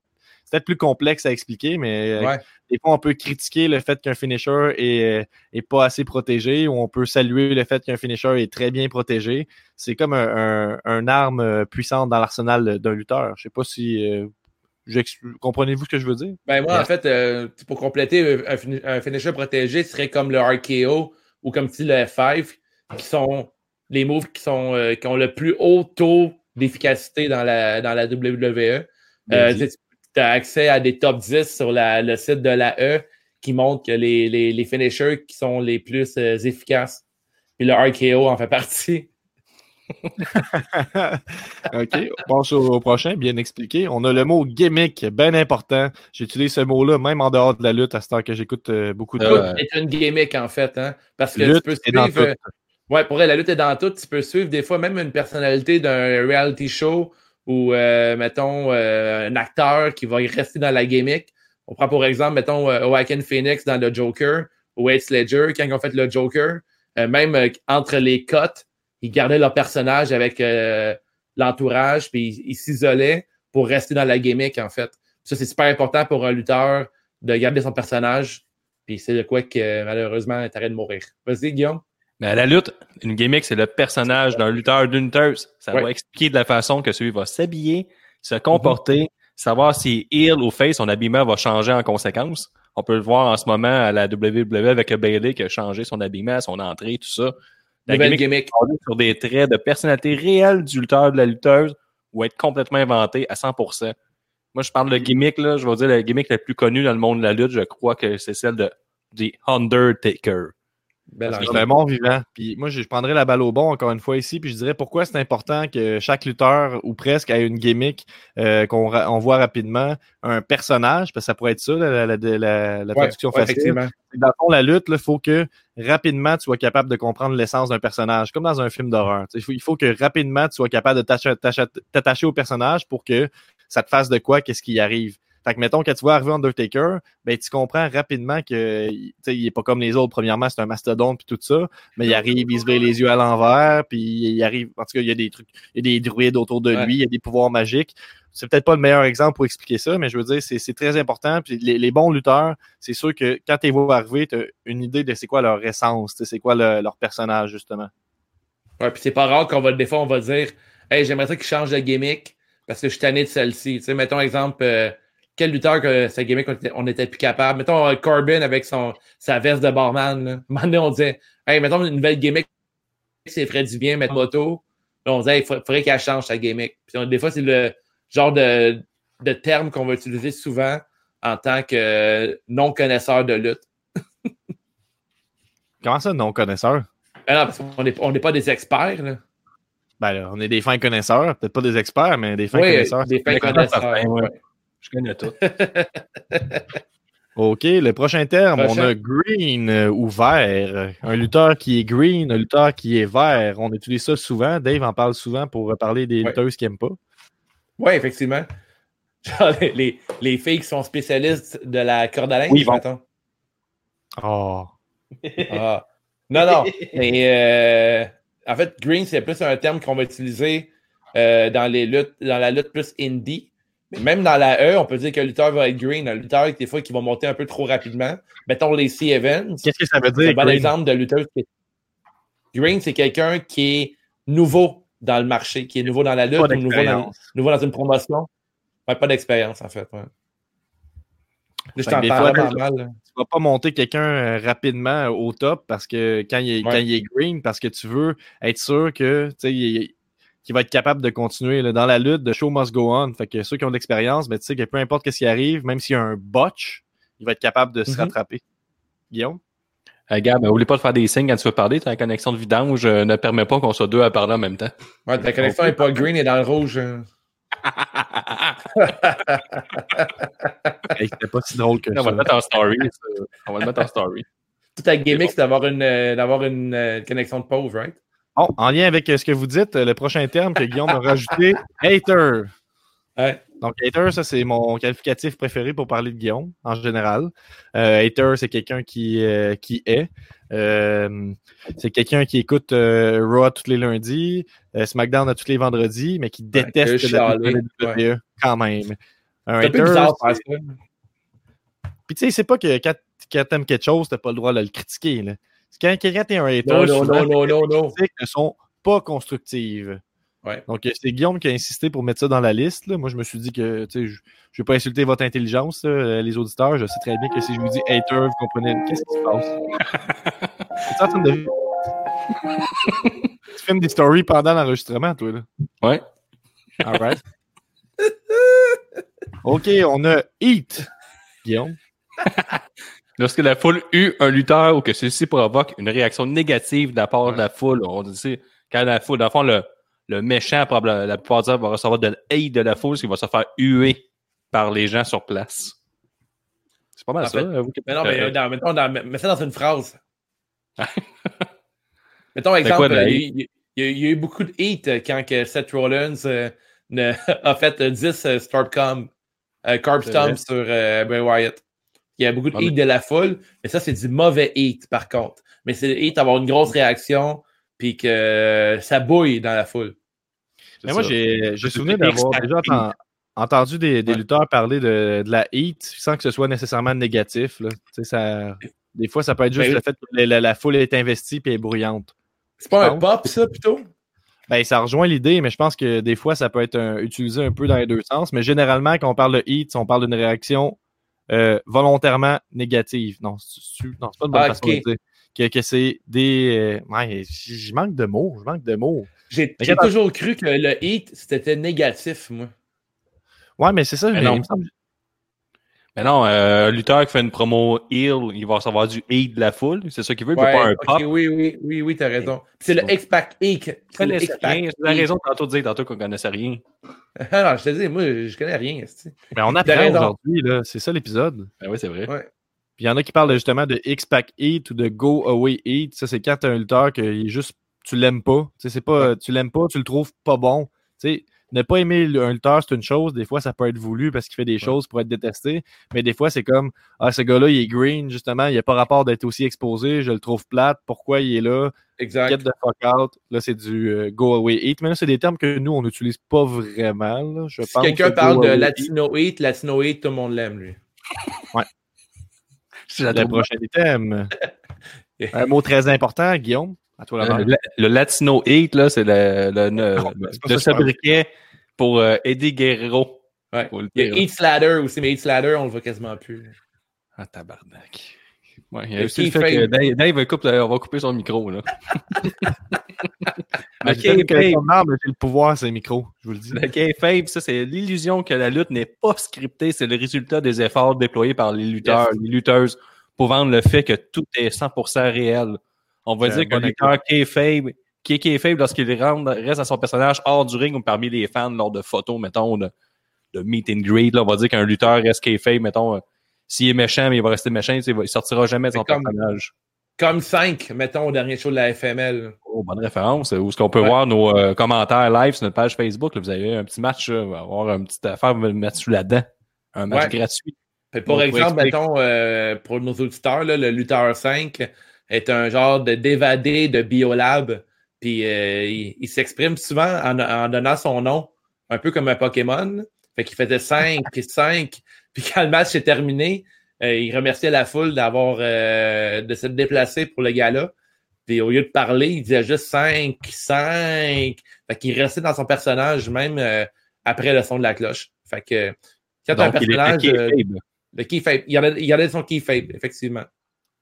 peut-être plus complexe à expliquer, mais euh, Ouais. des fois, on peut critiquer le fait qu'un finisher est, euh, est pas assez protégé ou on peut saluer le fait qu'un finisher est très bien protégé. C'est comme un, un, un arme euh, puissante dans l'arsenal d'un lutteur. Je sais pas si euh, comprenez-vous ce que je veux dire? Ben moi, en fait, euh, pour compléter, un, fini- un finisher protégé serait comme le RKO ou comme dis, le F5, qui sont les moves qui, sont, euh, qui ont le plus haut taux d'efficacité dans la, dans la WWE. Euh. Tu as accès à des top 10 sur la- le site de la E qui montrent que les, les, les finishers qui sont les plus euh, efficaces. Puis le RKO en fait partie. OK, on passe au, au prochain, bien expliqué. On a le mot gimmick, bien important. J'utilise ce mot-là même en dehors de la lutte à ce temps que j'écoute euh, beaucoup de Euh, Tout lutte. est une gimmick en fait. Hein? Parce que Lutte tu peux suivre. euh. Ouais, pour elle, la lutte est dans tout. Tu peux suivre des fois même une personnalité d'un reality show ou, euh, mettons, euh, un acteur qui va rester dans la gimmick. On prend pour exemple, mettons, euh, Joaquin Phoenix dans le Joker ou Heath Ledger quand ils ont fait le Joker. Euh, même euh, entre les cotes, ils gardaient leur personnage avec l'entourage puis ils s'isolaient pour rester dans la gimmick, en fait. Ça, c'est super important pour un lutteur de garder son personnage. Puis c'est de quoi que malheureusement, t'arrêtes de mourir. Vas-y, Guillaume. Mais à la lutte, une gimmick, c'est le personnage d'un lutteur, d'une lutteuse. Ça Ouais. va expliquer de la façon que celui va s'habiller, se comporter, savoir si heel ou face, son habillement va changer en conséquence. On peut le voir en ce moment à la WWE avec Bailey qui a changé son habillement, son entrée, tout ça. La Nouvelle gimmick gimmick. sur des traits de personnalité réelle du lutteur, de la lutteuse, ou être complètement inventé à 100%. Moi, je parle de gimmick, là, je vais dire la gimmick la plus connue dans le monde de la lutte, je crois que c'est celle de The Undertaker. C'est un bon vivant. Puis moi, je, je prendrais la balle au bon encore une fois ici, puis je dirais pourquoi c'est important que chaque lutteur ou presque ait une gimmick euh, qu'on on voit rapidement, un personnage, parce que ça pourrait être ça, la, la, traduction ouais, facile. Dans le fond, la lutte, il faut que rapidement tu sois capable de comprendre l'essence d'un personnage, comme dans un film d'horreur. Il faut, il faut que rapidement tu sois capable de t'attacher au personnage pour que ça te fasse de quoi, qu'est-ce qui arrive. Fait que, mettons, quand tu vois arriver Undertaker, ben, tu comprends rapidement que, tu sais, il est pas comme les autres. Premièrement, c'est un mastodonte puis tout ça. Mais il arrive, il se met les yeux à l'envers puis il arrive, en tout cas, il y a des trucs, il y a des druides autour de Ouais. lui, il y a des pouvoirs magiques. C'est peut-être pas le meilleur exemple pour expliquer ça, mais je veux dire, c'est c'est très important. Puis les, les bons lutteurs, c'est sûr que quand tu les vois arriver, tu as une idée de c'est quoi leur essence, c'est quoi le- leur personnage, justement. Ouais, puis c'est pas rare qu'on va, des fois, on va dire, hey, j'aimerais ça qu'il change de gimmick parce que je suis tanné de celle-ci. Tu sais, mettons exemple, euh, quel lutteur que sa gimmick, on était, on était plus capable. Mettons euh, Corbin avec son, sa veste de barman. Là. Un moment donné, on disait, hey, mettons une nouvelle gimmick, c'est ferait du bien, mettre moto. Là, on disait, il faudrait qu'elle change sa gimmick. Puis, on- des fois, c'est le genre de, de terme qu'on va utiliser souvent en tant que euh, non-connaisseur de lutte. Comment ça, non-connaisseur? Ah non, parce qu'on n'est on n'est pas des experts. Là. Ben, là, on est des fins connaisseurs, peut-être pas des experts, mais des fins Oui, connaisseurs. des fins connaisseurs. connaisseurs, ouais. ouais. Je connais tout. OK, le prochain terme, Prochain. on a green euh, ou vert. Un lutteur qui est green, un lutteur qui est vert. On utilise ça souvent. Dave en parle souvent pour parler des Ouais. lutteuses qu'il n'aime pas. Oui, effectivement. Genre, les, les, les filles qui sont spécialistes de la corde à linge, Oui. Oh. Ah. Non, non. Mais euh, en fait, green, c'est plus un terme qu'on va utiliser euh, dans les luttes, dans la lutte plus indie. Même dans la E, on peut dire que le lutteur va être green. Un lutteur, des fois, qui va monter un peu trop rapidement. Mettons les C Evans. Qu'est-ce que ça veut C'est dire? un bon exemple de est- Green, c'est quelqu'un qui est nouveau dans le marché, qui est nouveau dans la lutte, Pas ou nouveau dans, nouveau dans une promotion. Ouais, pas d'expérience, en fait. Ouais. Je fois, vraiment tu- mal. Tu vas pas monter quelqu'un euh, rapidement au top parce que quand il est, Ouais. quand il est green, parce que tu veux être sûr que tu sais, il est- qu'il va être capable de continuer là, dans la lutte, de show must go on. Fait que ceux qui ont de l'expérience, ben, tu sais que peu importe ce qui arrive, même s'il y a un botch, il va être capable de se Mhm. rattraper. Guillaume? Euh, Gab, oublie pas de faire des signes quand tu veux parler. Ta connexion de vidange euh, ne permet pas qu'on soit deux à parler en même temps. Ouais, ta connexion n'est pas green et dans le rouge. euh. Hey, C'était pas si drôle que On va ça. le mettre en story. ça. On va le mettre en story. Toute ta gimmick, c'est d'avoir une, euh, d'avoir une euh, connexion de pauvre, right? Bon, en lien avec euh, ce que vous dites, euh, le prochain terme que Guillaume a rajouté, hater. Ouais. Donc, hater, ça, c'est mon qualificatif préféré pour parler de Guillaume, en général. Euh, hater, c'est quelqu'un qui, euh, qui est. Euh, c'est quelqu'un qui écoute Raw tous les lundis, SmackDown à tous les vendredis, mais qui déteste la chialer, WWE quand même. Un hater, bizarre ça. puis tu sais, c'est pas que quand, quand t'aimes quelque chose, t'as pas le droit de le critiquer. Là. Quand, quand t'es un hater, Non, non, souvent, non, non, non, non. critiques ne sont pas constructives. Ouais. Donc, c'est Guillaume qui a insisté pour mettre ça dans la liste. là. Moi, je me suis dit que tu je ne vais pas insulter votre intelligence, là, euh, les auditeurs. Je sais très bien que si je vous dis hater, vous comprenez qu'est-ce qui se passe. Es-tu en train de- tu filmes des stories pendant l'enregistrement, toi. Là. Ouais. All right. OK, on a Eat. Guillaume. Lorsque la foule eut un lutteur ou que ceci provoque une réaction négative de la part de la foule, on dit quand la foule, dans le fond, le, le méchant, la plupart du temps, va recevoir de l'hate de la foule, parce qu'il va se faire huer par les gens sur place. C'est pas mal En ça. fait, euh, vous qui- Mais non, mais euh, dans, mettons, dans, mets ça dans une phrase. mettons, quoi, exemple, la il y, a- il y a- il y a eu beaucoup de hate euh, quand que Seth Rollins euh, ne- a fait euh, 10 euh, Starcom, euh, Carb Stomp sur euh, Bray Wyatt. Il y a beaucoup de Ah, hate mais- de la foule, mais ça, c'est du mauvais hate, par contre. Mais c'est le hate avoir une grosse réaction, puis que ça bouille dans la foule. Mais moi, j'ai souvenir d'avoir déjà enten- entendu des, des Ouais. lutteurs parler de, de la heat sans que ce soit nécessairement négatif. Là. Tu sais, Ça, des fois, ça peut être juste Ben le fait que la, la- la foule est investie et est bruyante. C'est pas un pense. pop, ça, plutôt? Ben, ça rejoint l'idée, mais je pense que des fois, ça peut être un- utilisé un peu dans les deux sens. Mais généralement, quand on parle de heat, on parle d'une réaction euh, volontairement négative. Non, c'est c'est- non, c'est pas une bonne Ah, façon de dire. Que, que c'est des. euh, ouais, je manque de mots. Je manque de mots. J'ai Mais j'ai quand- toujours cru que le hate, c'était négatif, moi. Ouais, mais c'est ça. Mais mais non. il me semble- Mais non, euh, un lutteur qui fait une promo heel, il va recevoir du hate de la foule. C'est ça qu'il veut, il veut Ouais, pas un ok, pop. oui, oui, oui, oui, t'as raison. C'est le X-Pac C'est X-Pac rien. C'est la raison tantôt de dire tantôt qu'on connaissait rien. Ah non, je te dis, moi, je connais rien. Mais on T'as apprend aujourd'hui, là. C'est ça l'épisode. Ben oui, c'est vrai. Ouais. Puis il y en a qui parlent justement de X-Pack Eat ou de Go Away Eat. Ça, c'est quand t'as un lutteur que il est juste, tu l'aimes pas. Tu sais, c'est pas, tu l'aimes pas, tu le trouves pas bon. Tu sais, ne pas aimer le- un lutteur, c'est une chose. Des fois, ça peut être voulu parce qu'il fait des choses pour être détesté. Mais des fois, c'est comme, ah, ce gars-là, il est green, justement. Il a pas rapport d'être aussi exposé. Je le trouve plate. Pourquoi il est là? Get Exact. the fuck out. Là, c'est du euh, Go Away Eat. Mais là, c'est des termes que nous, on n'utilise pas vraiment. là, je Si pense quelqu'un que parle de Latino Heat, Latino Heat, tout le monde l'aime, lui. C'est la Eat, le prochain item. un mot très important, Guillaume. À toi le, le Latino Hate, là, c'est le, le, Non, sobriquet pour euh, Eddie Guerrero. Ouais. Il y a. Heat Slatter aussi, mais Heat Slatter, on le voit quasiment plus. Ah, tabarnak. Ouais, il y a aussi le fait que Dave, Dave va couper- on va couper son micro, là. Mais j'ai le pouvoir, c'est le micro. Je vous le dis. Le kayfabe, ça, c'est l'illusion que la lutte n'est pas scriptée. C'est le résultat des efforts déployés par les lutteurs, les lutteuses, pour vendre le fait que tout est 100% réel. On va C'est dire un qu'un lutteur kayfabe, qui est kayfabe lorsqu'il rentre, reste à son personnage hors du ring ou parmi les fans lors de photos, mettons, de, de meet and greet, là, on va dire qu'un lutteur reste kayfabe, mettons, euh, s'il est méchant, mais il va rester méchant, il il sortira jamais de son comme- personnage. Comme 5, mettons, au dernier show de la FML. Oh, bonne référence. Où est-ce qu'on peut Ouais. voir nos euh, commentaires live sur notre page Facebook? là? vous avez un petit match, on va avoir une petite affaire, vous me mettre sous la dent. Un match Ouais. gratuit. Fait pour exemple, mettons, euh, pour nos auditeurs, là, le lutteur 5 est un genre de dévadé de Biolab. Puis euh, il, il s'exprime souvent en, en donnant son nom, un peu comme un Pokémon. Fait qu'il faisait 5, puis 5. Puis quand le match est terminé, euh, il remerciait la foule d'avoir euh, de se déplacer pour le gala. Puis au lieu de parler, il disait juste 5, 5. Fait qu'il restait dans son personnage même euh, après le son de la cloche. Fait que quand t'as un Donc, il est personnage... euh, kayfabe. le keyfabe. Il y en a, il y en a son keyfabe, effectivement.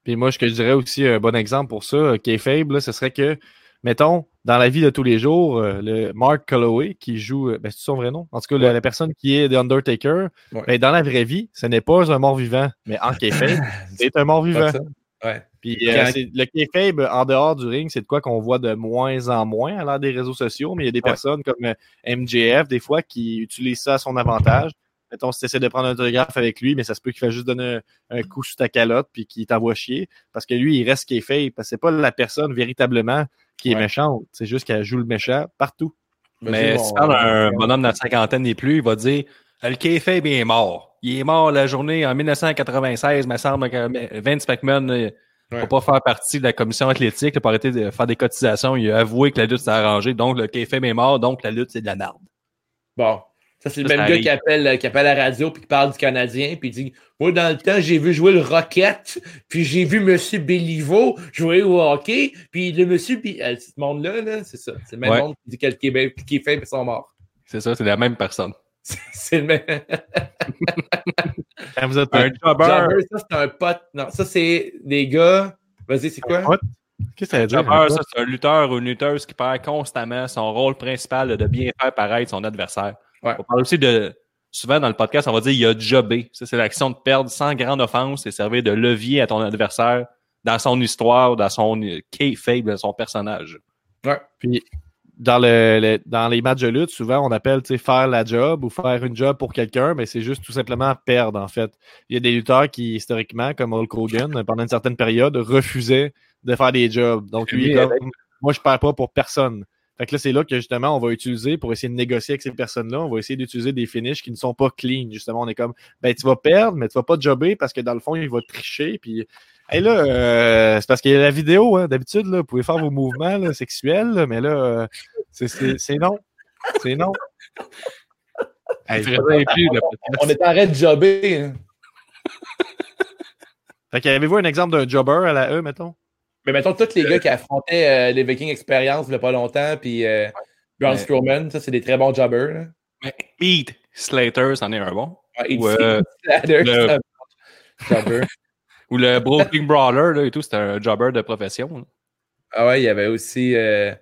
Puis moi, ce que je dirais aussi, un bon exemple pour ça, euh, qui est faible, là, ce serait que, mettons, dans la vie de tous les jours, euh, le Mark Calloway qui joue, euh, ben, c'est son vrai nom. En tout cas, la, la personne qui est The Undertaker, Ouais. ben, dans la vraie vie, ce n'est pas un mort-vivant, mais en kayfabe, c'est un mort-vivant. Ouais. Puis euh, le kayfabe en dehors du ring, c'est de quoi qu'on voit de moins en moins à l'ère des réseaux sociaux, mais il y a des personnes comme MJF, des fois, qui utilisent ça à son avantage. Mettons, si tu essaies de prendre un autographe avec lui, mais ça se peut qu'il fasse juste donner un, un coup sur ta calotte puis qu'il t'envoie chier. Parce que lui, il reste kayfabe. Parce que c'est pas la personne véritablement qui est Ouais. méchante. C'est juste qu'elle joue le méchant partout. Mais si un bonhomme de la cinquantaine et plus, il va dire le kayfabe est mort. Il est mort la journée en 1996, me semble que Vince McMahon ne Ouais. va pas faire partie de la commission athlétique pour arrêter de faire des cotisations. Il a avoué que la lutte s'est arrangée, donc le kayfabe est mort, donc la lutte c'est de la merde. Bon. Ça, c'est le Ça, même ça gars qui appelle, qui appelle à la radio puis qui parle du Canadien puis il dit Moi, dans le temps, j'ai vu jouer le Rocket, puis j'ai vu M. Béliveau jouer au hockey, puis le monsieur, puis euh, ce monde-là, là, c'est ça. C'est le même Ouais. monde qui dit que le Québec, qui est fait, ils sont morts. C'est ça, c'est la même personne. c'est le même. Vous êtes Un jobber, Jobber, ça, c'est un pote. Non, ça, c'est des gars. Vas-y, c'est quoi? pote? Qu'est-ce que ça veut dire? jobber, ça, c'est un lutteur ou une lutteuse qui perd constamment son rôle principal de bien faire paraître son adversaire. Ouais. On parle aussi de souvent dans le podcast, on va dire il a jobé. Ça, c'est l'action de perdre sans grande offense et servir de levier à ton adversaire dans son histoire, dans son kayfabe, dans son personnage. Ouais. Puis dans, le, le- dans les matchs de lutte, souvent on appelle tu sais, faire la job ou faire une job pour quelqu'un, mais c'est juste tout simplement perdre en fait. Il y a des lutteurs qui, historiquement, comme Hulk Hogan, pendant une certaine période, refusaient de faire des jobs. Donc lui, comme, moi je perds pas pour personne. Fait que là, c'est là que justement, on va utiliser pour essayer de négocier avec ces personnes-là, on va essayer d'utiliser des finishes qui ne sont pas clean. Justement, on est comme, ben tu vas perdre, mais tu vas pas jobber parce que dans le fond, il va tricher. Puis et là, euh, c'est parce qu'il y a la vidéo, hein, d'habitude, là, vous pouvez faire vos mouvements là, sexuels, là, mais là, euh, c'est- c'est c'est non. C'est non. Hey, plus. On est en train de jobber. hein. Fait que avez-vous un exemple d'un jobber à la E, mettons? Mais mettons, tous les gars qui affrontaient euh, les Vikings Experience il y a pas longtemps, puis euh, Braun. Strowman, ça, c'est des très bons jobbers. là. Mais Heath Slater, c'en est un bon. Ou, euh, Slater, le- c'est un bon jobber. Ou le Brooklyn Brawler là, et tout, c'était un jobber de profession. là. Ah ouais, il y avait aussi. euh,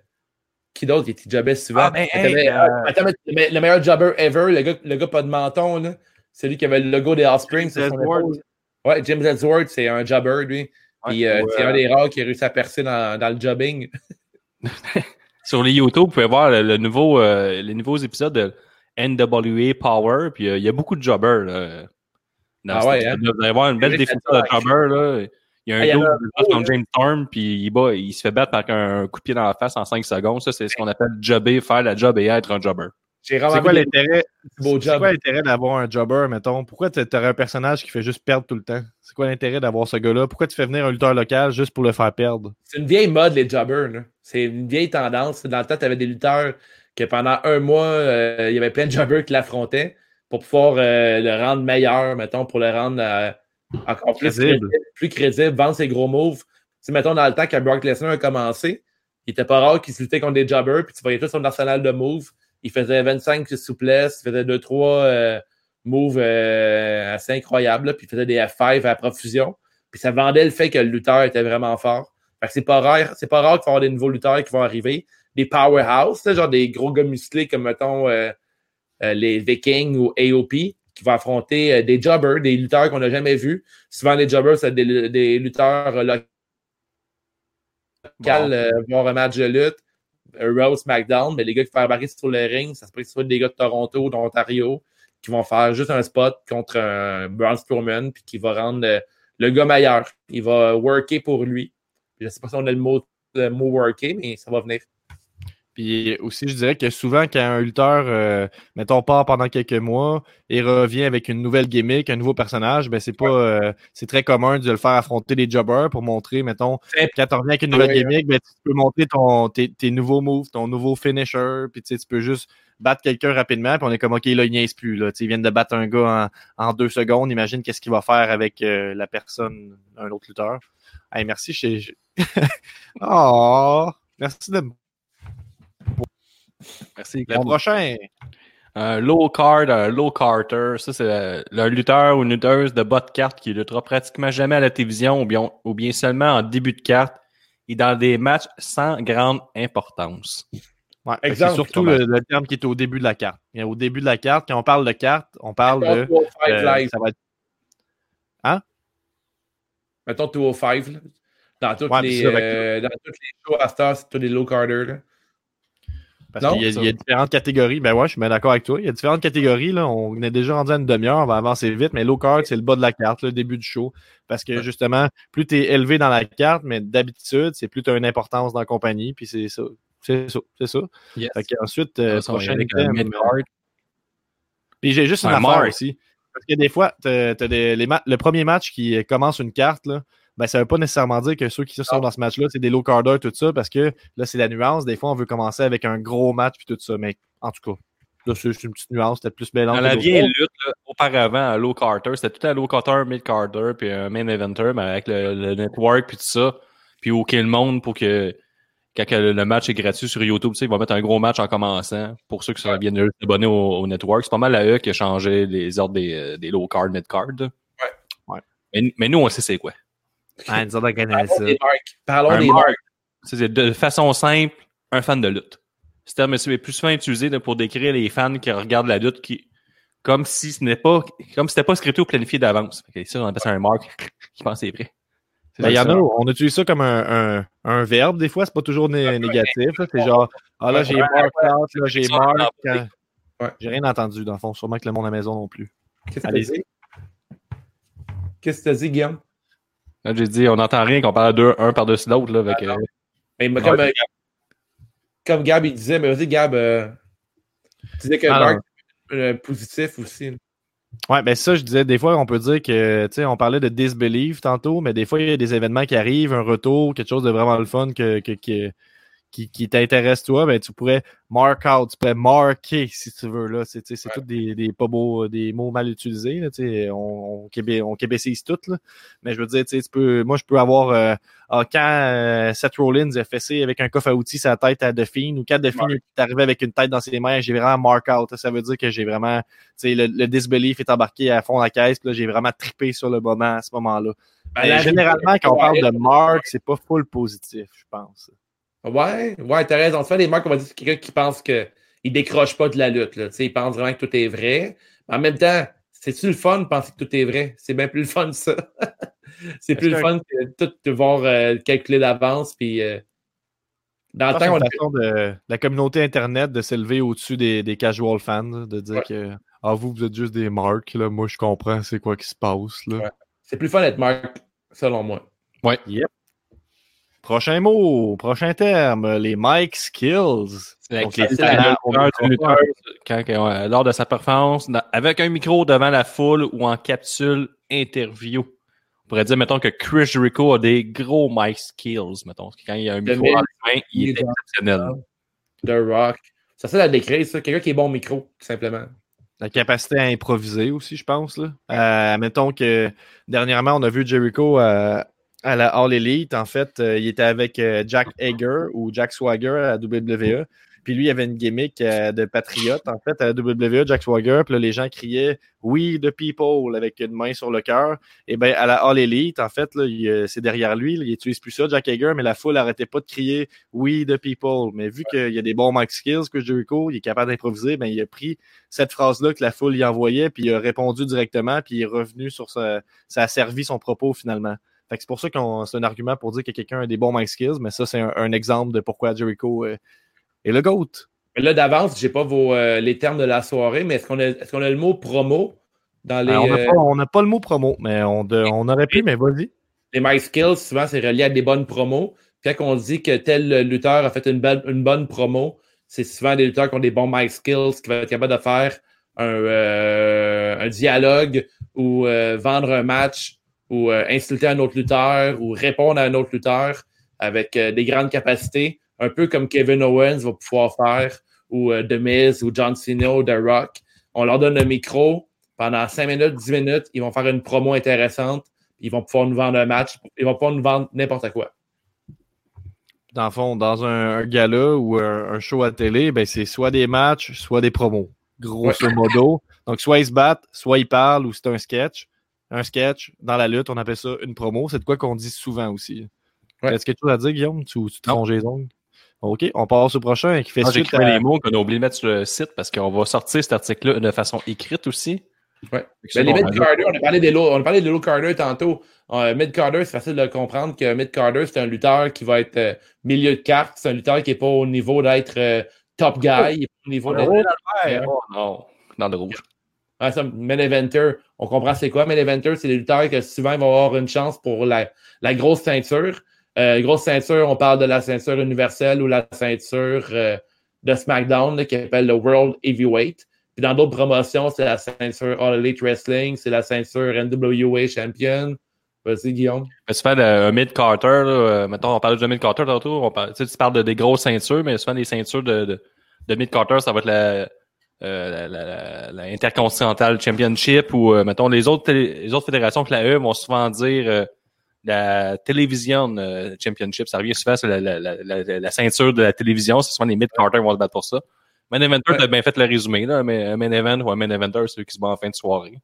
Qui d'autre qui jobbait souvent? Ah, hey, Attends, mais, euh, attends, mais le me- le meilleur jobber ever, le gars, le gars pas de menton, là, celui qui avait le logo des Offspring. James sur son Ellsworth. épaule. Ouais, James Ellsworth, c'est un jobber, lui. Puis, euh, Ouais. c'est un des rares qui a réussi à percer dans, dans le jobbing. Sur les YouTube, vous pouvez voir le, le nouveau, euh, les nouveaux épisodes de NWA Power. Puis euh, il y a beaucoup de jobbers. Là, dans Ah ouais, épisode-là. Vous allez voir une belle définition de. Là. Il y a un Ah, beaucoup, comme hein. James Storm, puis il, bat, il se fait battre par un coup de pied dans la face en 5 secondes. Ça, c'est ce qu'on appelle jobber, faire la job et être un jobber. C'est quoi l'intérêt beau C'est job. quoi l'intérêt d'avoir un jobber, mettons? Pourquoi tu aurais un personnage qui fait juste perdre tout le temps? C'est quoi l'intérêt d'avoir ce gars-là? Pourquoi tu fais venir un lutteur local juste pour le faire perdre? C'est une vieille mode, les jobbers. là. C'est une vieille tendance. Dans le temps, tu avais des lutteurs que pendant un mois, euh, il y avait plein de jobbers qui l'affrontaient pour pouvoir euh, le rendre meilleur, mettons, pour le rendre euh, encore plus Crédible. crédible, plus crédible, vendre ses gros moves. Tu sais, mettons, dans le temps que Brock Lesnar a commencé, il était pas rare qu'il se luttait contre des jobbers, puis tu voyais tout son arsenal de moves. Il faisait 25 souplesses, il faisait 2-3 euh, moves euh, assez incroyables, là, puis il faisait des F5 à profusion. Puis ça vendait le fait que le lutteur était vraiment fort. Fait que c'est pas rare, c'est pas rare qu'il va y avoir des nouveaux lutteurs qui vont arriver. Des powerhouse, genre des gros gars musclés comme mettons euh, euh, les Vikings ou AOP, qui vont affronter euh, des jobbers, des lutteurs qu'on n'a jamais vus. Souvent les jobbers, c'est des, des lutteurs locaux euh, voir un match de lutte. Raw, SmackDown, mais les gars qui font embarquer sur le ring, ça se peut que ce soit des gars de Toronto, d'Ontario, qui vont faire juste un spot contre un Braun Strowman, puis qui va rendre le gars meilleur. Il va worker pour lui. Je ne sais pas si on a le mot, le mot worker, mais ça va venir. Puis aussi, je dirais que souvent, quand un lutteur, euh, mettons, part pendant quelques mois et revient avec une nouvelle gimmick, un nouveau personnage, ben c'est pas euh, c'est très commun de le faire affronter des jobbers pour montrer, mettons, quand tu reviens avec une nouvelle gimmick, ben, tu peux montrer ton, tes, tes nouveaux moves, ton nouveau finisher, puis tu sais, tu peux juste battre quelqu'un rapidement, puis on est comme OK, là, il niaise plus. Là. Ils viennent de battre un gars en, en deux secondes. Imagine qu'est-ce qu'il va faire avec euh, la personne, un autre lutteur. Hey, merci, je... je- oh, merci de me Merci. Le prochain. Un low card, un low carter, ça c'est euh, le lutteur ou une lutteuse de bas de carte qui luttera pratiquement jamais à la télévision ou bien, ou bien seulement en début de carte et dans des matchs sans grande importance. Ouais, Exemple, surtout le, le terme qui est au début de la carte. Et au début de la carte, quand on parle de carte, on parle de. Mettons 205 euh, live. ça va être- Mettons 205. là. Dans toutes Ouais, les, euh, dans toutes les shows à Star, c'est tous les low carders. Parce qu'il y, a- y différentes catégories. Ben ouais, je suis bien d'accord avec toi. Il y a différentes catégories. Là. On est déjà rendu à une demi-heure. On va avancer vite. Mais low card, c'est le bas de la carte, le début du show. Parce que justement, plus tu es élevé dans la carte, mais d'habitude, c'est plus tu as une importance dans la compagnie. Puis c'est ça. C'est ça. C'est ça. Yes. Fait ensuite, euh, prochain thème. mid-card. Puis j'ai juste une Un affaire mark. aussi. Parce que des fois, des- les le premier match qui commence une carte, là, ben, ça veut pas nécessairement dire que ceux qui sont dans ce match-là, c'est des low carders, tout ça, parce que là, c'est la nuance. Des fois, on veut commencer avec un gros match puis tout ça. Mais en tout cas, là, c'est juste une petite nuance, peut-être plus mélange. Dans la vieille lutte, là, auparavant, à low carter, c'était tout un low carter, mid carter, puis un main eventer, mais avec le, le network, puis tout ça, puis OK le monde pour que quand le, match est gratuit sur YouTube, tu sais, ils vont mettre un gros match en commençant pour ceux qui sont de s'abonner au, au network. C'est pas mal la E qui a changé les ordres des, des low card, mid card. là. Ouais. Mais, mais nous, on sait c'est quoi. Ah, nous autres, on connaît Parlons ça. des marques. Parlons Un des mark. marques. C'est de façon simple, un fan de lutte. Ce terme est plus souvent utilisé pour décrire les fans qui regardent la lutte qui, comme si ce n'est pas, comme si c'était pas scripté ou planifié d'avance. Ça, on appelle ça un mark qui pense c'est vrai. Ben, il y en a, on utilise ça comme un, un, un verbe, des fois, c'est pas toujours né- négatif. C'est genre, ah là, j'ai out, là, j'ai Ouais. J'ai rien entendu, dans le fond. Sûrement que le monde à la maison non plus. Qu'est-ce que t'as Allez-y. dit? Qu'est-ce que t'as dit, Guillaume? Là, j'ai dit, on n'entend rien qu'on parle deux, un par-dessus l'autre. Là, avec, Ah, euh, Mais comme, euh, comme Gab, il disait, mais vas-y, Gab, euh, tu disais que Ah, Mark euh, positif aussi. Ouais, ben ça, je disais, des fois, on peut dire que, tu sais, on parlait de disbelief tantôt, mais des fois, il y a des événements qui arrivent, un retour, quelque chose de vraiment le fun que, que, que- qui, qui t'intéresse toi, ben tu pourrais mark out, tu pourrais marquer si tu veux. là. C'est, c'est Ouais. tous des, des pas beaux, des mots mal utilisés. Là, on, on, québé, on québécise tout. Là. Mais je veux dire, tu peux, moi, je peux avoir euh, ah, quand euh, Seth Rollins a fessé avec un coffre à outils sa tête à Delphine, ou quand Delphine est arrivé avec une tête dans ses mains, j'ai vraiment mark out. Ça veut dire que j'ai vraiment, tu sais, le, le disbelief est embarqué à fond de la caisse, puis là, j'ai vraiment trippé sur le moment à ce moment-là. Ben, la- généralement, quand on parle de mark, c'est pas full positif, je pense. Ouais, ouais, t'as raison. Tu fais des marques, on va dire, c'est quelqu'un qui pense qu'il décroche pas de la lutte. Là. Tu sais, Il pense vraiment que tout est vrai. Mais en même temps, C'est-tu le fun de penser que tout est vrai? C'est bien plus le fun, ça. c'est plus le fun que tout devoir euh, calculer d'avance. Puis, euh, dans le temps, on façon de la communauté Internet de s'élever au-dessus des, des casual fans, de dire Ouais. que ah, vous, vous êtes juste des marques, là. moi je comprends c'est quoi qui se passe. Là. Ouais. c'est plus fun d'être Mark, selon moi. Prochain mot, prochain terme, les mic skills. Donc, la les talents la quand, lors de sa performance, dans- avec un micro devant la foule ou en capsule interview. On pourrait dire, mettons, que Chris Jericho a des gros mic skills, mettons. Quand il y a un micro dans les mains, il est exceptionnel. The Rock. Ça, c'est la décrire, ça. Quelqu'un qui est bon au micro, tout simplement. La capacité à improviser aussi, je pense. Là. Euh, mettons que dernièrement, on a vu Jericho euh, à la All Elite. En fait, euh, il était avec euh, Jack Hager ou Jack Swagger à la WWE. Puis lui, il avait une gimmick euh, de patriote, en fait, à la WWE, Jack Swagger. Puis là, les gens criaient We the people avec une main sur le cœur. Et bien, à la All Elite, en fait, euh, c'est derrière lui. là, il n'utilise plus ça, Jack Hager, mais la foule n'arrêtait pas de crier We the people. Mais vu qu'il y a des bons mic skills que Jericho, il est capable d'improviser, ben, il a pris cette phrase-là que la foule y envoyait, puis il a répondu directement, puis il est revenu sur sa. Ça a servi son propos finalement. Fait que c'est pour ça qu'on c'est un argument pour dire que quelqu'un a des bons mic skills, mais ça, c'est un, un exemple de pourquoi Jericho euh, est le GOAT. Là, d'avance, je n'ai pas vos, euh, les termes de la soirée, mais est-ce qu'on a, est-ce qu'on a le mot promo dans les, Euh, on n'a euh, pas, le mot promo, mais on, de- on aurait pu, mais vas-y. les My Skills? Souvent, c'est relié à des bonnes promos. Quand on dit que tel lutteur a fait une, belle, une bonne promo, c'est souvent des lutteurs qui ont des bons My Skills, qui vont être capables de faire un, euh, un dialogue ou euh, vendre un match ou euh, insulter un autre lutteur ou répondre à un autre lutteur avec euh, des grandes capacités, un peu comme Kevin Owens va pouvoir faire ou euh, The Miz ou John Cena ou The Rock. On leur donne un micro pendant 5 minutes, 10 minutes, ils vont faire une promo intéressante, ils vont pouvoir nous vendre un match, ils vont pouvoir nous vendre n'importe quoi. Dans le fond, dans un, un gala ou un, un show à télé, ben, c'est soit des matchs, soit des promos. Grosso modo. Donc, soit ils se battent, soit ils parlent ou c'est un sketch. Un sketch, dans la lutte, on appelle ça une promo. C'est de quoi qu'on dit souvent aussi. Ouais. Est-ce que tu as à dire, Guillaume? Tu, tu te ronges les ongles? OK, on passe au prochain qui fait suite à... les mots qu'on a oublié de mettre sur le site parce qu'on va sortir cet article-là de façon écrite aussi. Ouais. Ben, les on a parlé des low, on a parlé de Low Carter tantôt. Euh, Mid Carter, c'est facile de comprendre que Mid Carter, c'est un lutteur qui va être euh, milieu de carte. C'est un lutteur qui n'est pas au niveau d'être euh, top guy. Il est pas au niveau d'être. Oh non, dans le rouge. Ah, ça, on comprend c'est quoi. Main c'est des lutteurs que souvent ils vont avoir une chance pour la, la grosse ceinture. Euh, grosse ceinture, on parle de la ceinture universelle ou la ceinture euh, de SmackDown là, qui s'appelle le World Heavyweight. Puis dans d'autres promotions, c'est la ceinture All Elite Wrestling, c'est la ceinture NWA Champion. Vas-y, Guillaume. Mais souvent, le- un mid-carter, là, euh, mettons, on parle de mid-carter tantôt, on parle, tu parles de des grosses ceintures, mais souvent, les ceintures de, de, de mid-carter, ça va être la, euh, la, la, la- la Intercontinental Championship ou, euh, mettons, les autres, les autres fédérations que la E vont souvent dire euh, la Television euh, Championship. Ça revient souvent sur la, la, la, la, la ceinture de la télévision. C'est souvent les mid-carter qui vont se battre pour ça. Main eventer, Ouais. t'as bien fait le résumé, là, mais un main event ou un main eventer, c'est ceux qui se battent en fin de soirée.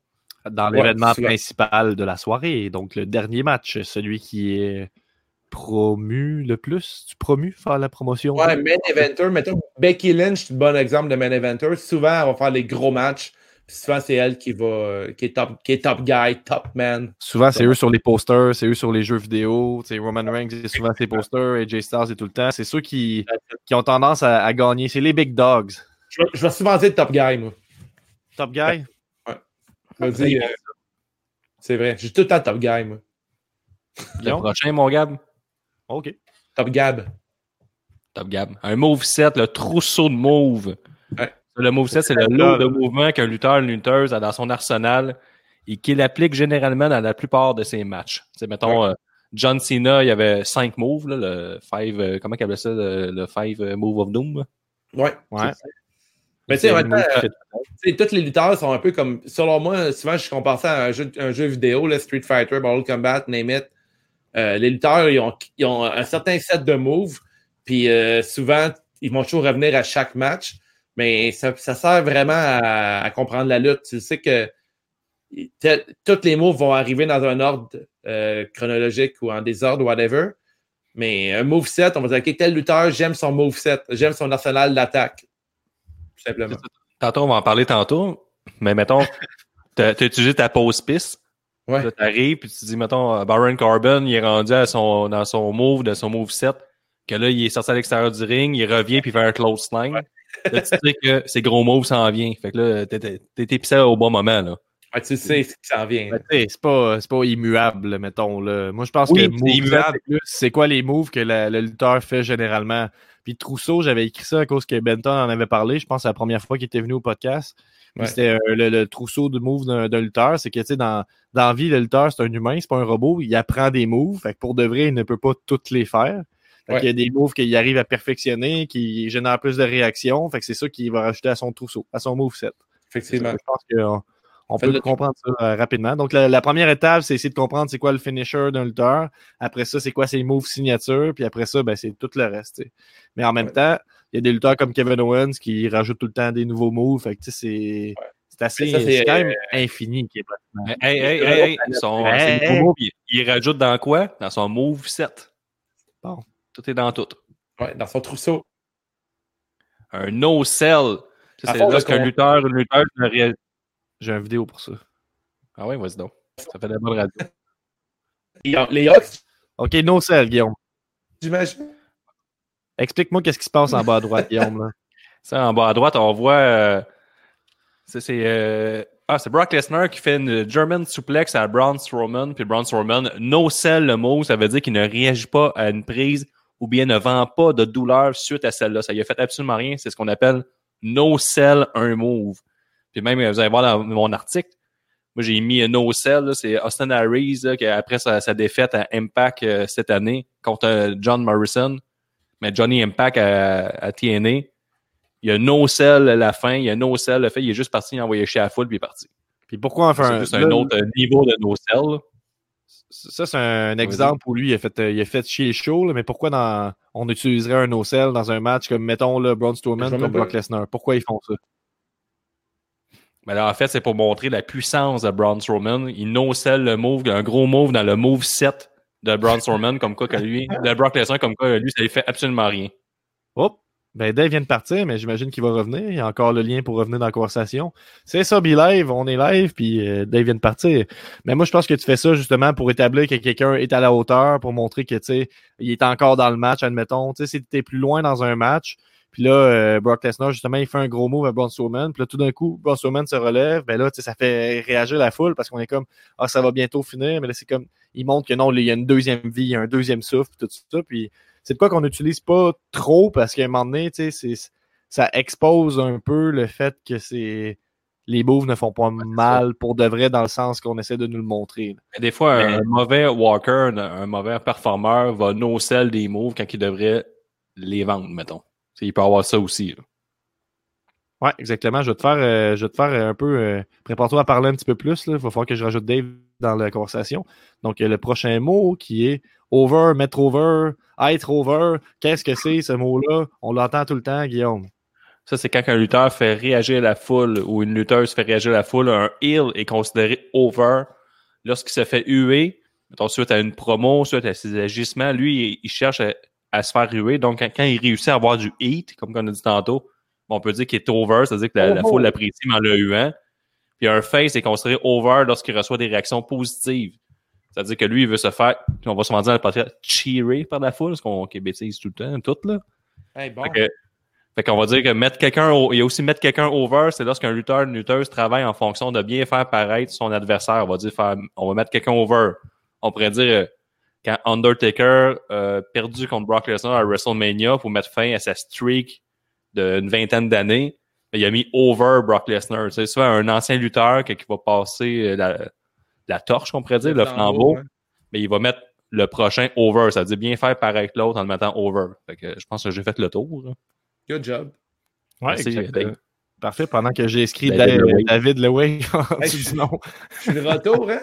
dans l'événement principal de la soirée. Donc, le dernier match, celui qui est promu le plus. Tu promu faire la promotion? Ouais, main eventer, mettons Becky Lynch, c'est un bon exemple de main eventer. Souvent, elle va faire les gros matchs. Puis souvent, c'est elle qui va euh, qui est top, qui est top guy, top man. Souvent, c'est eux sur les posters, c'est eux sur les jeux vidéo. Roman Reigns, c'est souvent ses posters, AJ Styles, c'est tout le temps. C'est ceux qui, qui ont tendance à, à gagner. C'est les big dogs. Je vais, je vais souvent dire top guy, moi. Top guy? Je vais dire, euh, c'est vrai. Je suis tout le temps top guy, moi. Le prochain, mon Gab? OK. Top Gab. Top Gab. Un move set, le trousseau de move. Ouais. Le move set, c'est le lot de mouvements qu'un lutteur, une lutteuse a dans son arsenal et qu'il applique généralement dans la plupart de ses matchs. C'est mettons, euh, John Cena, il y avait cinq moves, là, le five, euh, comment il appelait ça, le, le five euh, move of doom. Ouais. Ouais. Mais tu sais, euh, tu tous les lutteurs sont un peu comme. Selon moi, souvent, je compare ça à un jeu, un jeu vidéo, là, Street Fighter, Mortal Kombat, name it. Euh, les lutteurs, ils ont, ils ont un certain set de moves, puis euh, souvent, ils vont toujours revenir à chaque match, mais ça, ça sert vraiment à, à comprendre la lutte. Tu sais que tous les moves vont arriver dans un ordre euh, chronologique ou en désordre, whatever. Mais un move set, on va dire, OK, tel lutteur, j'aime son move set, j'aime son arsenal d'attaque. Tout simplement. Tantôt, on va en parler tantôt, mais mettons, t'as as utilisé ta pause piste. Ouais. Là, t'arrives, puis tu te dis, mettons, euh, Baron Corbin, il est rendu à son, dans son move, de son move 7, que là, il est sorti à l'extérieur du ring, il revient, puis il fait un close line. Là, tu sais que ces gros moves s'en vient. Fait que là, t'es- t'es t'es épicé au bon moment, là. Ouais, tu sais ce qui s'en vient. Ben, c'est pas, c'est pas immuable, mettons. Là. Moi, je pense Oui, que c'est move immuable. c'est plus, c'est quoi les moves que la- le lutteur fait généralement? Puis Trousseau, j'avais écrit ça à cause que Benton en avait parlé. Je pense que c'est la première fois qu'il était venu au podcast. Ouais. C'était euh, le, le trousseau de moves d'un, d'un lutteur. C'est que, tu sais, dans, dans la vie, le lutteur, c'est un humain, c'est pas un robot. Il apprend des moves. Fait que pour de vrai, il ne peut pas toutes les faire. Fait Ouais. qu'il y a des moves qu'il arrive à perfectionner, qui génèrent plus de réactions. Fait que c'est ça qu'il va rajouter à son trousseau, à son move set. Effectivement. Je pense qu'on on peut le- comprendre ça euh, rapidement. Donc, la, la première étape, c'est essayer de comprendre c'est quoi le finisher d'un lutteur. Après ça, c'est quoi ses moves signatures. Puis après ça, ben, c'est tout le reste. tu sais. Mais en même Ouais. temps, il y a des lutteurs comme Kevin Owens qui rajoutent tout le temps des nouveaux moves. Fait que, tu sais, c'est c'est assez c'est, c'est quand même euh, infini. Qui est pratiquement. Hey, hey, hey, hey, son, Hey, ses hey. nouveaux moves, il, il rajoute dans quoi? Dans son move 7. Bon. Tout est dans tout. Ouais, dans son trousseau. Un no-sell. C'est lorsqu'un con- lutteur, une lutteur ne réagit. J'ai une vidéo pour ça. Ah ouais, vas-y donc. Ça fait de la bonne radio. Les Hawks, OK, no sell, Guillaume. j'imagine. Explique-moi qu'est-ce qui se passe en bas à droite, Guillaume. Là. Ça, en bas à droite, on voit. euh, ça, c'est euh, ah, c'est Brock Lesnar qui fait une German suplex à Braun Strowman. Puis Braun Strowman, no sell le mot, ça veut dire qu'il ne réagit pas à une prise ou bien ne vend pas de douleur suite à celle-là. Ça lui a fait absolument rien. C'est ce qu'on appelle no sell un move. Puis même, vous allez voir dans mon article, moi j'ai mis un no sell. C'est Austin Harris là, qui, après sa, sa défaite à Impact euh, cette année contre euh, John Morrison. Mais Johnny Impact à, à TNA. Il y a no sell à la fin, il y a no sell le fait, il est juste parti, il a envoyé chez la foule, puis il est parti. Puis pourquoi on fait C'est un. juste là, un autre euh, niveau de no sell. là. Ça, c'est un exemple où lui, il a fait, euh, il a fait chier chaud, mais pourquoi dans, on utiliserait un no-sell dans un match comme, mettons, le Braun Strowman pas. Brock Lesnar? Pourquoi ils font ça? Mais là, en fait, c'est pour montrer la puissance de Braun Strowman. Il no-sell le move, un gros move dans le move 7 de Braun Strowman, comme quoi que lui, de Brock Lesnar, comme quoi lui, ça lui fait absolument rien. Hop! Ben, Dave vient de partir, mais j'imagine qu'il va revenir. Il y a encore le lien pour revenir dans la conversation. C'est ça, Be Live, on est live, puis euh, Dave vient de partir. Mais moi, je pense que tu fais ça justement pour établir que quelqu'un est à la hauteur, pour montrer que, tu sais, il est encore dans le match, admettons. Tu sais, si t'es plus loin dans un match, puis là, euh, Brock Lesnar, justement, il fait un gros move à Braun Strowman, puis là, tout d'un coup, Braun Strowman se relève, ben là, ça fait réagir la foule parce qu'on est comme, ah, ça va bientôt finir, mais là, c'est comme, il montre que non, il y a une deuxième vie, il y a un deuxième souffle, puis tout ça, puis c'est de quoi qu'on n'utilise pas trop parce qu'à un moment donné, tu sais, c'est- ça expose un peu le fait que c'est les moves ne font pas mal pour de vrai dans le sens qu'on essaie de nous le montrer. Mais des fois, un, Mais- mauvais walker, un, un mauvais performeur va no-sell des moves quand il devrait les vendre, mettons. Il peut avoir ça aussi. là. Ouais, exactement. Je vais te faire, euh, je vais te faire euh, un peu. euh, Prépare-toi à parler un petit peu plus. Là. Il va falloir que je rajoute Dave dans la conversation. Donc, le prochain mot qui est over, mettre over, être over. Qu'est-ce que c'est ce mot-là? On l'entend tout le temps, Guillaume. Ça, c'est quand un lutteur fait réagir la foule ou une lutteuse fait réagir la foule. Un heel est considéré over lorsqu'il se fait huer, mettons, suite à une promo, suite à ses agissements. Lui, il, cherche à, à se faire huer. Donc, quand, quand il réussit à avoir du heat, comme on a dit tantôt, on peut dire qu'il est over, c'est-à-dire que la, la foule l'apprécie en le huant. Puis un face est considéré over lorsqu'il reçoit des réactions positives. C'est-à-dire que lui, il veut se faire, on va souvent dire dans le podcast, cheerer par la foule, parce qu'on qu bêtise tout le temps, tout, là. Hey, bon. Fait qu'on va dire que mettre quelqu'un, au- il y a aussi mettre quelqu'un over, c'est lorsqu'un lutteur, une lutteuse travaille en fonction de bien faire paraître son adversaire. On va dire, faire, on va mettre quelqu'un over. On pourrait dire, euh, quand Undertaker euh, perdu contre Brock Lesnar à WrestleMania pour mettre fin à sa streak d'une vingtaine d'années, il a mis over Brock Lesnar. C'est souvent un ancien lutteur qui va passer euh, la, la torche, on pourrait dire, le flambeau, hein. mais il va mettre le prochain over. Ça veut dire bien faire paraître l'autre en le mettant over. Fait que je pense que j'ai fait le tour. Good job. Ouais, Merci. Parfait. Pendant que j'ai écrit David Leway. David Leway, Hey, tu je- dis non. Je suis de retour, hein?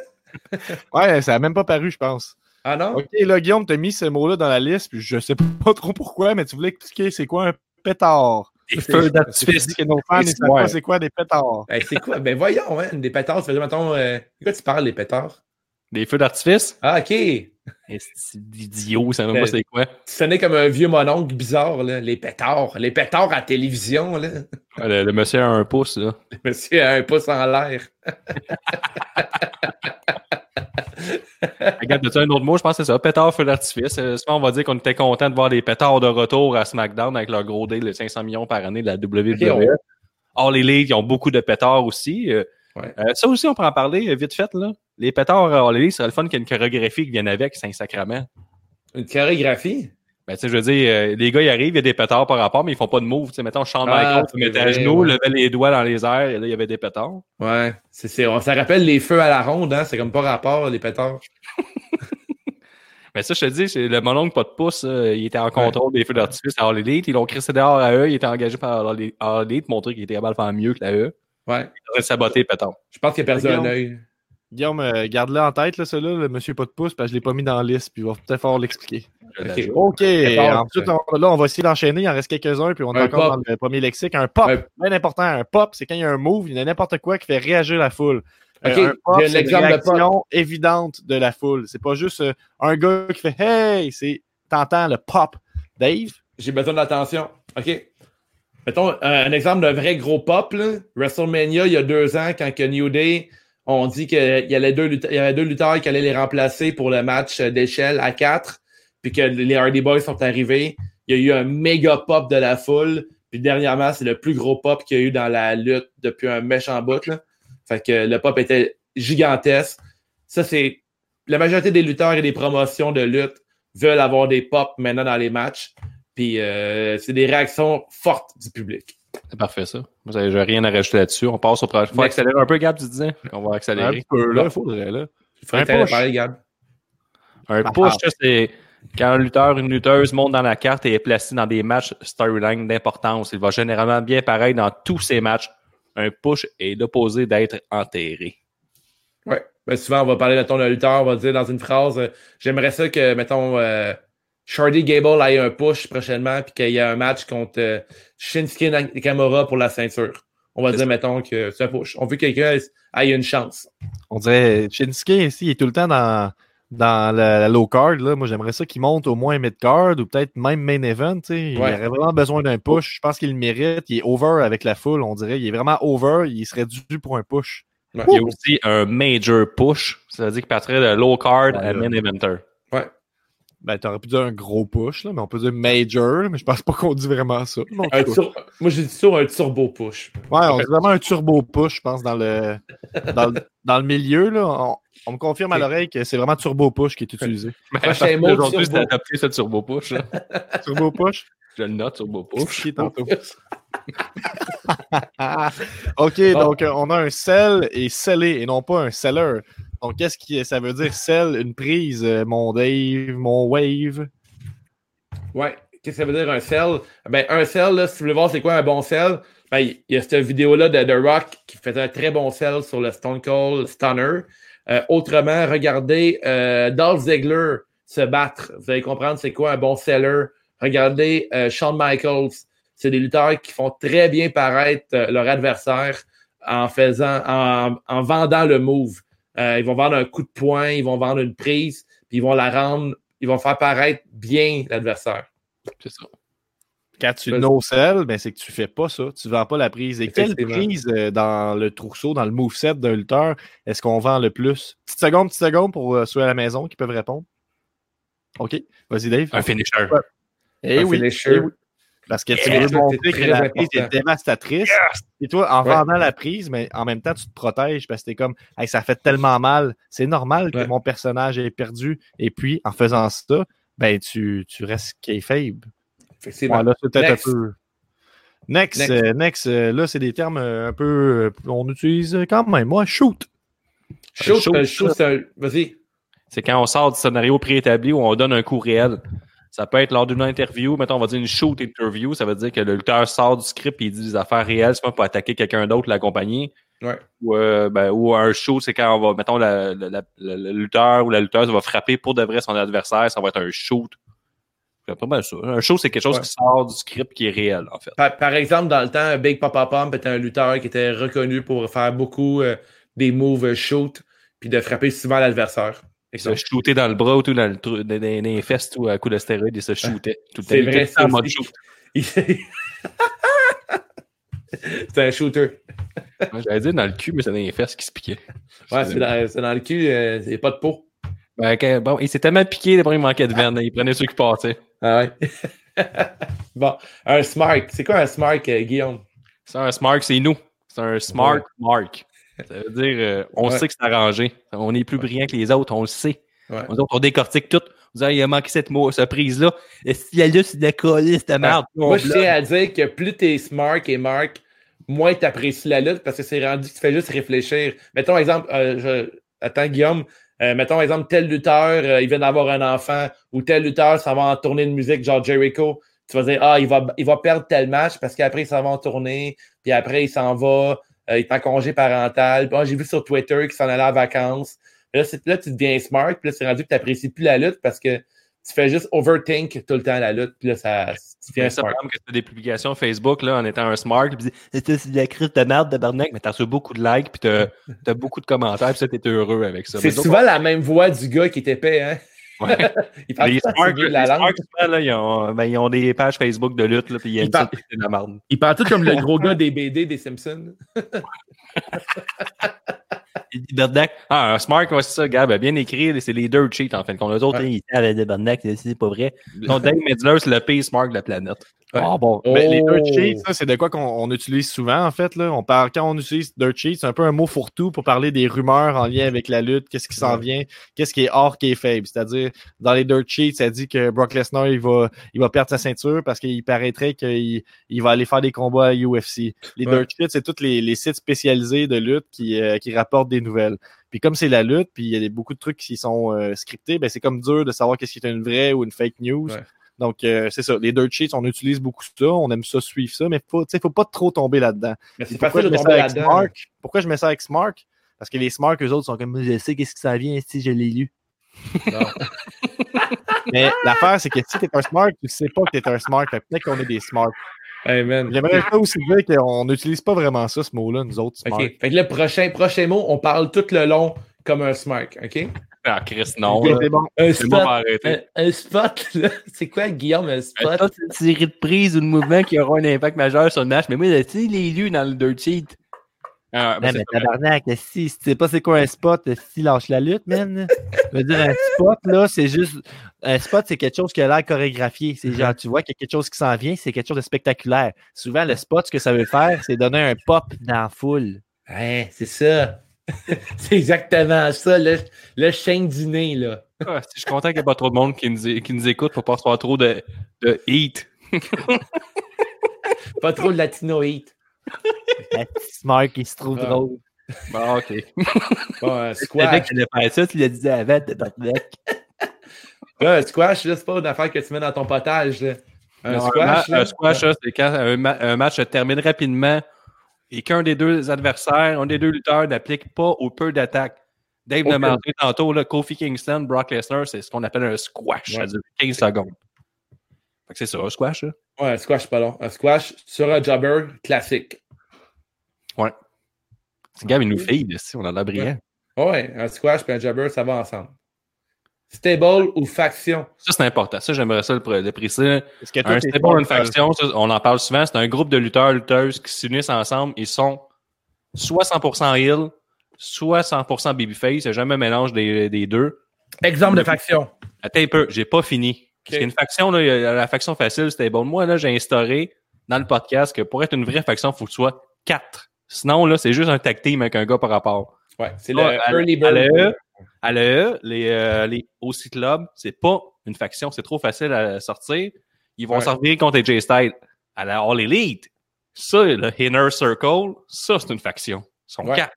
Ouais, ça a même pas paru, je pense. Ah non? OK, là, Guillaume, t'as mis ce mot-là dans la liste, puis je sais pas trop pourquoi, mais tu voulais expliquer c'est quoi un pétard. Des feux d'artifice. que nos fans, ils savent pas c'est quoi? Des pétards? Hey, c'est quoi? Ben voyons, hein? Des pétards, ça fait mettons. Euh... De quoi tu parles, les pétards? Des feux d'artifice? Ah, ok. C'est idiot, ça même pas c'est quoi? Tu sonnais comme un vieux mononcle bizarre, là. Les pétards. Les pétards à la télévision, là. Le, le monsieur a un pouce, là. Le monsieur a un pouce en l'air. Regarde, as un autre mot? Je pense que c'est ça. Pétard, feu d'artifice. Euh, souvent, on va dire qu'on était content de voir des pétards de retour à SmackDown avec leur gros deal de 500 millions par année de la WWE. Ok, on- All Elite, ils ont beaucoup de pétards aussi. Euh, Ouais. euh, ça aussi, on peut en parler vite fait. Là. Les pétards All Elite, c'est le fun qu'il y ait une chorégraphie qui vienne avec, c'est un sacrement. Une chorégraphie? Ben, tu sais, je veux dire, euh, les gars, ils arrivent, il y a des pétards par rapport, mais ils font pas de move. Tu sais, mettons, Shawn Ah, Michaels se mettait à genoux, ouais. levait les doigts dans les airs, et là, il y avait des pétards. Ouais. C'est, c'est, on- ça rappelle les feux à la ronde, hein. C'est comme pas rapport, les pétards. Mais ça, je te dis, c'est le mononcle pas de pouce, euh, il était en contrôle des feux d'artifice à All Elite. Ils l'ont crissé dehors à eux, il était engagé par All Elite- montrer qu'il était capable de faire mieux que la E. Ouais. Il aurait saboté les pétards. Je pense qu'il a perdu un Guillaume. œil. Guillaume, euh, garde-le en tête, là, celui-là, le monsieur pas de pouce, parce que je l'ai pas mis dans la liste, puis il va peut-être falloir l'expliquer. Ok. l'ajoute. OK. D'accord. Ensuite, on- là, on va essayer d'enchaîner. Il en reste quelques-uns, puis on est Un encore pop. dans le premier lexique. Un pop, Un- bien important. Un pop, c'est quand il y a un move, il y a n'importe quoi qui fait réagir la foule. Euh, Ok, un pop, c'est une l'exemple de pop. réaction évidente de la foule. C'est pas juste euh, un gars qui fait Hey, c'est t'entends le pop. Dave, J'ai besoin d'attention. OK. Mettons euh, un exemple d'un vrai gros pop. Là. WrestleMania, il y a deux ans, quand que New Day, on dit qu'il y, avait deux lutteurs- il y avait deux lutteurs qui allaient les remplacer pour le match euh, d'échelle à quatre, puis que les Hardy Boys sont arrivés. Il y a eu un méga pop de la foule. Puis dernièrement, c'est le plus gros pop qu'il y a eu dans la lutte depuis un méchant bout. Là. Fait que le pop était gigantesque. Ça, c'est. La majorité des lutteurs et des promotions de lutte veulent avoir des pops maintenant dans les matchs. Puis euh, c'est des réactions fortes du public. C'est parfait, ça. Moi, j'ai rien à rajouter là-dessus. On passe au prochain. Faut accélérer un peu, Gab, tu disais? On va un accélérer. peu, là, faudrait, là. Il faudrait Un push. parler, Gab. Un push, c'est quand un lutteur, une lutteuse monte dans la carte et est placé dans des matchs storyline d'importance. Il va généralement bien pareil dans tous ces matchs. Un push est l'opposé d'être enterré. Ouais. Ben, souvent, on va parler, mettons, d'un lutteur, on va dire dans une phrase euh, J'aimerais ça que, mettons, euh, Shardy Gable ait un push prochainement, puis qu'il y ait un match contre euh, Shinsuke Nakamura pour la ceinture. On va dire, ça. mettons, que c'est un push. On veut que quelqu'un ait une chance. On dirait Shinsuke ici, il est tout le temps dans, dans la, la low card. Là. Moi, j'aimerais ça qu'il monte au moins mid card ou peut-être même main event. tu sais. Il Ouais. aurait vraiment besoin d'un push. Je pense qu'il le mérite. Il est over avec la foule, on dirait. Il est vraiment over. Il serait dû pour un push. Ouais. Il y a aussi un major push. Ça veut dire qu'il passerait de low card à Ouais. main eventer. Ouais. Ben, t'aurais pu dire un gros push, là, mais on peut dire major, mais je pense pas qu'on dit vraiment ça. Un tur- Moi, j'ai dit sur un turbo push. Ouais, on dit vraiment un turbo push, je pense, dans le, dans le, dans le milieu. Là, on, on me confirme à l'oreille que c'est vraiment turbo push qui est utilisé. Prochain mot, Aujourd'hui, c'est adapté ce turbo push. turbo push? Je le note, turbo push. Qui est tantôt. OK, donc euh, on a un sell et scellé et non pas un seller. Donc, qu'est-ce que ça veut dire sell? Une prise, euh, mon Dave, mon wave? Ouais. Qu'est-ce que ça veut dire un sell? Ben, un sell, là, si vous voulez voir c'est quoi un bon sell, ben, il y a cette vidéo-là de The Rock qui fait un très bon sell sur le Stone Cold Stunner. Euh, autrement, regardez euh, Dolph Ziggler se battre. Vous allez comprendre c'est quoi un bon seller. Regardez euh, Shawn Michaels. C'est des lutteurs qui font très bien paraître leur adversaire en faisant, en, en vendant le move. Euh, ils vont vendre un coup de poing, ils vont vendre une prise, puis ils vont la rendre, ils vont faire paraître bien l'adversaire. C'est ça. Quand tu Vas-y. no-sell, ben, c'est que tu fais pas ça. Tu vends pas la prise. Et quelle prise euh, dans le trousseau, dans le moveset d'un lutteur, est-ce qu'on vend le plus? Petite seconde, petite seconde pour euh, ceux à la maison qui peuvent répondre. OK. Vas-y, Dave. Un finisher. Eh un oui, finisher. eh oui. Parce que tu Yeah, veux montrer que la prise est dévastatrice. Et toi, en Ouais. vendant la prise, mais en même temps, tu te protèges parce que t'es comme, Hey, ça fait tellement mal. C'est normal que mon personnage ait perdu. Et puis, en faisant ça, ben, tu, tu restes kayfabe. Effectivement. Ouais, là, c'est peut-être un Next. peu. Next, Next. euh, next, euh, là, c'est des termes euh, un peu. euh, on utilise quand même. Moi, shoot. Shoot, Shoot, euh, shoot, c'est un- Vas-y. C'est quand on sort du scénario préétabli où on donne un coup réel. Ça peut être lors d'une interview, mettons, on va dire une shoot interview, ça veut dire que le lutteur sort du script et il dit des affaires réelles, c'est pas pour attaquer quelqu'un d'autre, l'accompagner. Ouais. Ou, euh, ben, ou un shoot, c'est quand on va, mettons, la- la- la- la- le lutteur ou la lutteuse va frapper pour de vrai son adversaire, ça va être un shoot. C'est pas mal ça. Un shoot, c'est quelque chose Ouais. qui sort du script qui est réel, en fait. Par, par exemple, dans le temps, Big Papa Pump était un lutteur qui était reconnu pour faire beaucoup euh, des moves shoot. puis de frapper souvent l'adversaire. Il se shooter dans le bras ou tout dans, le, dans, les fesses tout à coup de stéroïdes, il se shootait. Tout le temps. C'est vrai, ça c'est un shooter. J'allais dire dans le cul, mais c'est dans les fesses qui se piquaient. Ouais, c'est dans, le cul, euh, il n'y a pas de peau. Ben, quand- bon, il s'est tellement piqué, d'abord il manquait de veine. Il prenait ceux qui passaient. Ah ouais. bon, un smart. C'est quoi un smart, euh, Guillaume? C'est un smart, c'est nous. C'est un smart mark. Ça veut dire, euh, on Ouais. sait que c'est arrangé. On est plus brillant que les autres, on le sait. Ouais. Nous autres, on décortique tout. Vous avez il a manqué cette, mot, cette prise-là. Et si elle là, c'est de la colisse de merde. Moi, je tiens à dire que plus t'es smart et Mark, moins t'apprécies la lutte parce que c'est rendu que tu fais juste réfléchir. Mettons, exemple, euh, je... attends, Guillaume, euh, mettons, exemple, tel lutteur, euh, il vient d'avoir un enfant ou tel lutteur s'en va en tournée de musique, genre Jericho. Tu vas dire, ah, il va, il va perdre tel match parce qu'après, il s'en va en tournée, puis après, il s'en va, euh, il est en congé parental. Ah, j'ai vu sur Twitter qu'il s'en allait en vacances. Là, là, tu deviens smart, puis là, c'est rendu que tu n'apprécies plus la lutte parce que tu fais juste overthink tout le temps la lutte, puis là, ça, tu ça, smart. que tu fais des publications Facebook là, en étant un smart, puis tu dis c'est de la crise de merde de barnac, mais t'as reçu beaucoup de likes, puis t'as as beaucoup de commentaires, puis ça, t'es heureux avec ça. C'est souvent la même voix du gars qui est épais, hein? Ouais. Il parle les smart, de la les langue. smart, là, ils, ont, ben, ils ont des pages Facebook de lutte, là, puis ils Ils parlent- de la merde. Il parle tout comme le gros gars des BD des Simpsons. Il dit. Ah, un smart, ouais, c'est ça, Gab, a bien écrit, c'est les dirt cheats, en fait. Qu'on les autres, Ouais. ils savent de Barnac, c'est- c'est pas vrai. Donc, Dave Medler, c'est le pire smart de la planète. Ouais. Ah bon. Oh. Ben, les dirt sheets, ça, c'est de quoi qu'on on utilise souvent, en fait. Là. On parle, quand on utilise dirt sheets, c'est un peu un mot fourre-tout pour parler des rumeurs en lien avec la lutte, qu'est-ce qui s'en Ouais. vient, qu'est-ce qui est hors, qui est faible. C'est-à-dire, dans les dirt sheets, ça dit que Brock Lesnar, il va, il va perdre sa ceinture parce qu'il paraîtrait qu'il il va aller faire des combats à UFC. Les Ouais. dirt sheets, c'est tous les, les sites spécialisés de lutte qui, euh, qui rapportent des nouvelles. Puis comme c'est la lutte, puis il y a beaucoup de trucs qui sont euh, scriptés, ben c'est comme dur de savoir qu'est-ce qui est une vraie ou une fake news. Donc, euh, c'est ça. Les dirt sheets, on utilise beaucoup ça. On aime ça, suivre ça, mais faut, faut pas trop tomber là-dedans. Pourquoi je mets ça avec. Smart? Pourquoi je mets ça avec Smart? Parce que les Smart, eux autres, sont comme, je sais qu'est-ce qui s'en vient si je l'ai lu. Non. Mais l'affaire, c'est que si t'es un Smart, tu sais pas que t'es un Smart. Peut-être qu'on est des Smart. Hey. J'aimerais ça aussi dire qu'on n'utilise pas vraiment ça, ce mot-là, nous autres, Smart. OK. Fait que le prochain, prochain mot, on parle tout le long comme un smart. OK? Ah, Chris, non. Bon. Un spot. Un, un spot, là. C'est quoi, Guillaume, un spot? Ça, c'est une série de prises ou de mouvements qui auront un impact majeur sur le match. Mais moi, tu sais, les lus dans le dirt sheet. Ah, ben, Ouais, c'est mais tabarnak, si, si tu sais pas c'est quoi un spot, si lâche la lutte, man. Je veux dire, un spot, là, c'est juste. Un spot, c'est quelque chose qui a l'air chorégraphié. C'est genre, tu vois qu'il y a quelque chose qui s'en vient, c'est quelque chose de spectaculaire. Souvent, le spot, ce que ça veut faire, c'est donner un pop dans la foule. Ouais, c'est ça. c'est exactement ça, le, le chien dîner, là. Ah, je suis content qu'il n'y ait pas trop de monde qui nous, qui nous écoute pour pas se faire trop de, de heat. Pas trop de latino heat. La petite smart qui se trouve Ah. drôle. Bon, OK. Bon, un Le mec squash. qui allait faire ça, tu l'as dit avant, de Barnac. Là, un squash, là, c'est pas une affaire que tu mets dans ton potage, là. Un Non, squash, un, là. ma- un squash, c'est quand un, ma- un match se termine rapidement et qu'un des deux adversaires, un des deux lutteurs n'applique pas ou peu d'attaque. Dave Aucune. mentionné tantôt, là, Kofi Kingston, Brock Lesnar, c'est ce qu'on appelle un squash. Ça Ouais. dure 15 secondes. Fait que c'est ça, un squash. Là. Ouais, un squash, pas long. Un squash sur un jobber classique. Ouais. C'est Gab, il nous feed, ici, on a brillant. Ouais, un squash et un jobber, ça va ensemble. Stable ou faction? Ça, c'est important. Ça, j'aimerais ça le, pr- le préciser. Que Un stable ou une faction, ça, on en parle souvent, c'est un groupe de lutteurs, lutteuses qui s'unissent ensemble. Ils sont soit 100% heel, soit 100% babyface. Il n'y a jamais un mélange des, des deux. Exemple de faction. Attends un peu, j'ai pas fini. Parce qu'une faction, là, il y a la faction facile, c'était bon. Moi, là, j'ai instauré dans le podcast que pour être une vraie faction, il faut que tu sois quatre. Sinon, là, c'est juste un tag team avec un gars par rapport. Ouais, c'est le à- early à bird. À l'AE, les, euh, les OC Club, c'est pas une faction, c'est trop facile à sortir. Ils vont Ouais. sortir contre AJ Styles. À la All Elite, ça, le Inner Circle, ça, c'est une faction. Ils sont Ouais. quatre.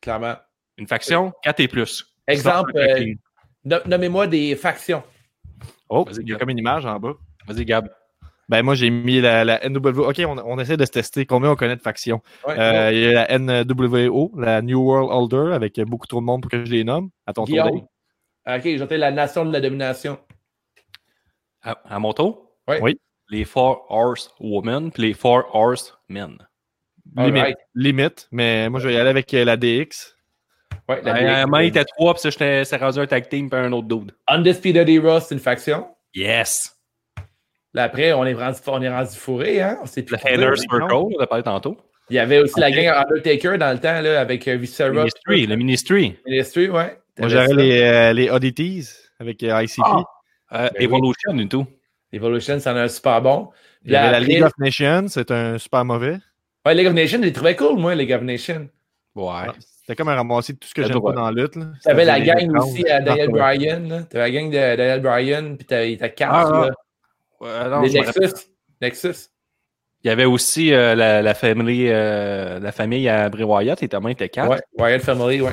Clairement. Une faction, quatre et plus. Exemple, euh, nommez-moi des factions. Oh, il y a comme une image en bas. Vas-y, Gab. Ben, moi, j'ai mis la, la NWO. OK, on, on essaie de se tester combien on connaît de factions. Ouais, Euh, il y a la NWO, la New World Order, avec beaucoup trop de monde pour que je les nomme. À ton tour, Dave. Guillaume. Ok, j'entends la nation de la domination. À, à mon tour? Ouais. Oui. Les Four Horse Women puis les Four Horse Men. Limite, limite, mais moi, je vais y aller avec euh, la DX. Ouais, la un DX. moment, il était trois, puis ça, j'étais- c'est rendu un tag team, puis un autre dude. Undisputed Era, c'est une faction. Yes! Là, après, on est rendu, on est rendu fourré, hein? On sait plus Le Inner. Circle, on a parlé tantôt. Il y avait aussi la gang Undertaker dans le temps, là, avec euh, Viscera. Ministry, le Ministry. Ministry, ouais. Moi, ça. les, euh, les Oddities avec euh, ICP. Ah. Euh, Ben oui. Evolution et tout. Evolution, c'en a un super bon. Il y avait la League of Nations, c'est un super mauvais. Ouais, League of Nations, je les trouvais cool, moi, League of Nations. Ouais. C'était comme un ramassis de tout ce que j'aime pas dans la lutte. là. T'avais la gang aussi à Daniel Partout. Bryan, là. T'avais la gang de Daniel Bryan, puis t'avais ta carte, Ah, non, Les. Nexus. Nexus. Il y avait aussi euh, la, la famille, euh, la famille à Bray Wyatt, et tellement était quatre. Ouais, Wyatt Family, ouais.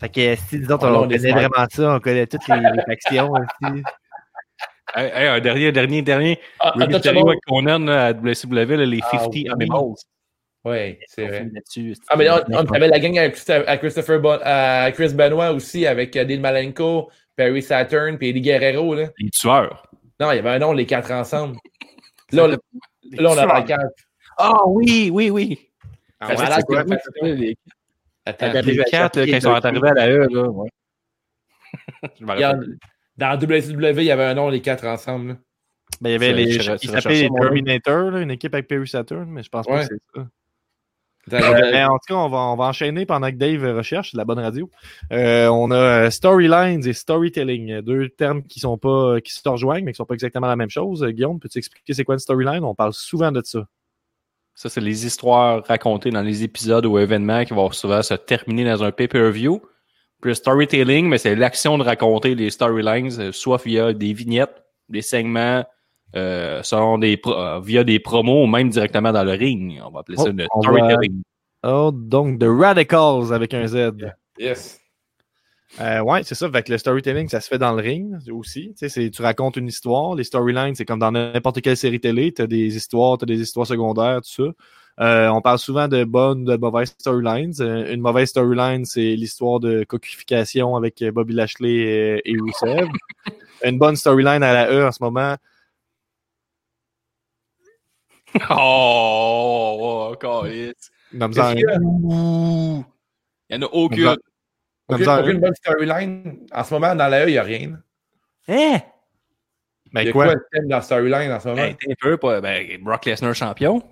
Fait que si disons, Ah, on, on connaît vraiment ça, on connaît toutes les, les factions aussi. Hey, hey, un dernier, dernier, dernier. Ah, Ruby Untouchable. Terry Conan à WCW, les Ah, 50 oui. Animals. Ouais, c'est vrai. Ah, mais là, on, on avait la gang à Christopher, à Christopher Bon- à Chris Benoit aussi, avec euh, Dean Malenko, Perry Saturn, puis Eddie Guerrero, là. Les tueurs. Non, il y avait un nom, les quatre ensemble. Là, on, là, on a la carte. Ah oui, oui, oui. Ah Ça ouais, a l'air c'est quoi? que- Les, Attends, les quatre, là, quand ils sont arrivés à la E, là. Ouais. Je regarde, dans WCW, il y avait un nom, les quatre ensemble. là. Ben, il y avait les, ils s'appelaient les? Terminator, là, une équipe avec Perry Saturn, mais je pense pas que c'est ça. Attends, Euh, mais en tout cas, on va, on va enchaîner pendant que Dave recherche, la bonne radio. Euh, on a euh, storylines et storytelling, euh, deux termes qui sont pas qui se rejoignent, mais qui sont pas exactement la même chose. Euh, Guillaume, peux-tu expliquer c'est quoi une storyline? On parle souvent de ça. Ça, c'est les histoires racontées dans les épisodes ou événements qui vont souvent se terminer dans un pay-per-view. Puis le storytelling, mais c'est l'action de raconter les storylines, euh, soit via des vignettes, des segments, euh, selon des pro- euh, via des promos ou même directement dans le ring. On va appeler ça Oh, le on storytelling. Oh, donc The Radicals avec un Z. Yes. Euh, ouais, c'est ça. Fait que le storytelling, ça se fait dans le ring aussi. Tu sais, c'est- tu racontes une histoire. Les storylines, c'est comme dans n'importe quelle série télé. Tu as des histoires, tu as des histoires secondaires, tout ça. Euh, on parle souvent de bonnes, de mauvaises storylines. Euh, une mauvaise storyline, c'est l'histoire de coquification avec Bobby Lashley et, et Rusev. une bonne storyline à la E en ce moment. Oh, oh. Ouh. Il n'y en a aucune. Aucune, aucune bonne storyline. En ce moment, dans la E, il n'y a rien. Hein? Il y Ben a quoi? quoi le thème dans la storyline en ce moment? Ben, t'es un peu, pas, ben, Brock Lesnar champion.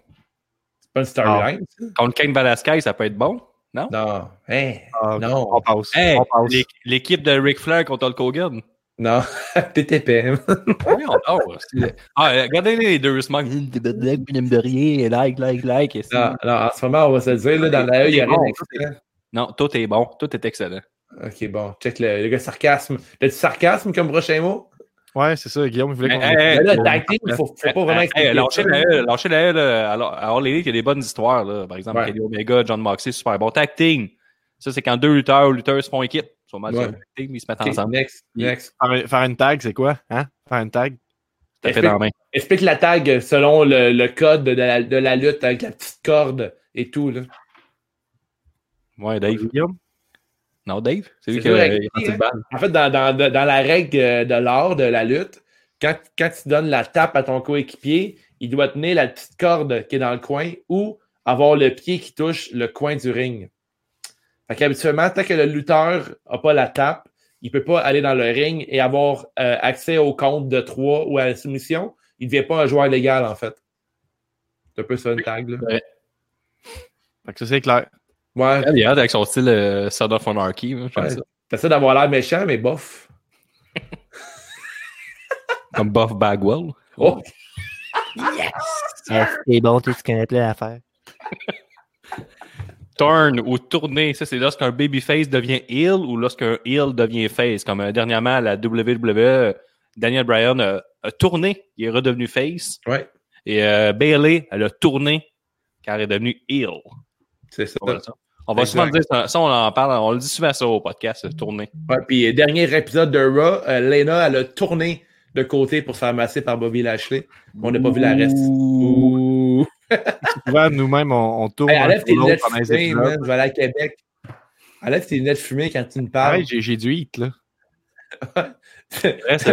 C'est pas une storyline? Contre Kane Velasquez, ça peut être bon. Non. Hein? Ah, Non. On passe. Hey, on passe. l'é- l'équipe de Ric Flair contre Hulk Hogan. Non. Épais. Oui, on dort. Ah, regardez les deux n'aime de rien. Like, like, like. Non, non, en ce moment, on va se le dire, là, dans la E, il n'y a rien d'excellent. Non, tout est bon. Tout est excellent. Ok, bon. Check le, le gars sarcasme. T'as du sarcasme comme prochain mot? Ouais, c'est ça. Guillaume, il voulait qu'on. Hey, là, hey, tag team, il faut, faut pas vraiment expliquer hey, lâchez la lâchez la. Alors, alors, les il y a des bonnes histoires, là. Par exemple, Ouais. Kenny Omega, John Moxley, super bon. Tag team. Ça, c'est quand deux lutteurs ou lutteuses font équipe. Ils sont mal Ouais. sur le tag team, ils se mettent ensemble. next, next. Faire, faire une tag, c'est quoi? Hein? Faire une tag? T'as fait dans la main. Explique la tag selon le, le code de la, de la lutte avec la petite corde et tout. Là. Ouais, Dave. Guillaume? Non, Dave? C'est lui qui a dur à il a expliquer, lancé le bal. En fait, dans, dans, dans la règle euh, de l'art de la lutte, quand, quand tu donnes la tape à ton coéquipier, il doit tenir la petite corde qui est dans le coin ou avoir le pied qui touche le coin du ring. Fait qu'habituellement, tant que le lutteur n'a pas la tape, il ne peut pas aller dans le ring et avoir euh, accès au compte de 3 ou à la soumission. Il ne devient pas un joueur légal, en fait. C'est un peu ça, une tag. Là. Fait que ça, c'est clair. Ouais, Il est hot avec son style euh, of Anarchy. hein, Ouais. ça. T'essaies d'avoir l'air méchant, mais bof. Comme Buff Bagwell. Oh, C'est bon, tu connais plein d'affaires. Turn ou tourner, ça c'est lorsqu'un babyface devient heel ou lorsqu'un heel devient face. Comme euh, dernièrement à la WWE, Daniel Bryan a, a tourné, il est redevenu face. ouais, Et euh, Bailey, elle a tourné car elle est devenue heel. c'est ça. Voilà, ça. On va Exact. souvent dire ça, ça, on en parle, on le dit souvent ça au podcast, tourner. Ouais, puis euh, dernier épisode de Raw, euh, Lena, elle a tourné de côté pour se faire masser par Bobby Lashley. On n'a pas vu la reste. Ouh. Souvent, nous-mêmes, on, on tourne. Hey, enlève tes lunettes fumées, man. Je vais aller à Québec. Enlève tes lunettes fumées quand tu me parles. Pareil, j'ai j'ai du hit, là.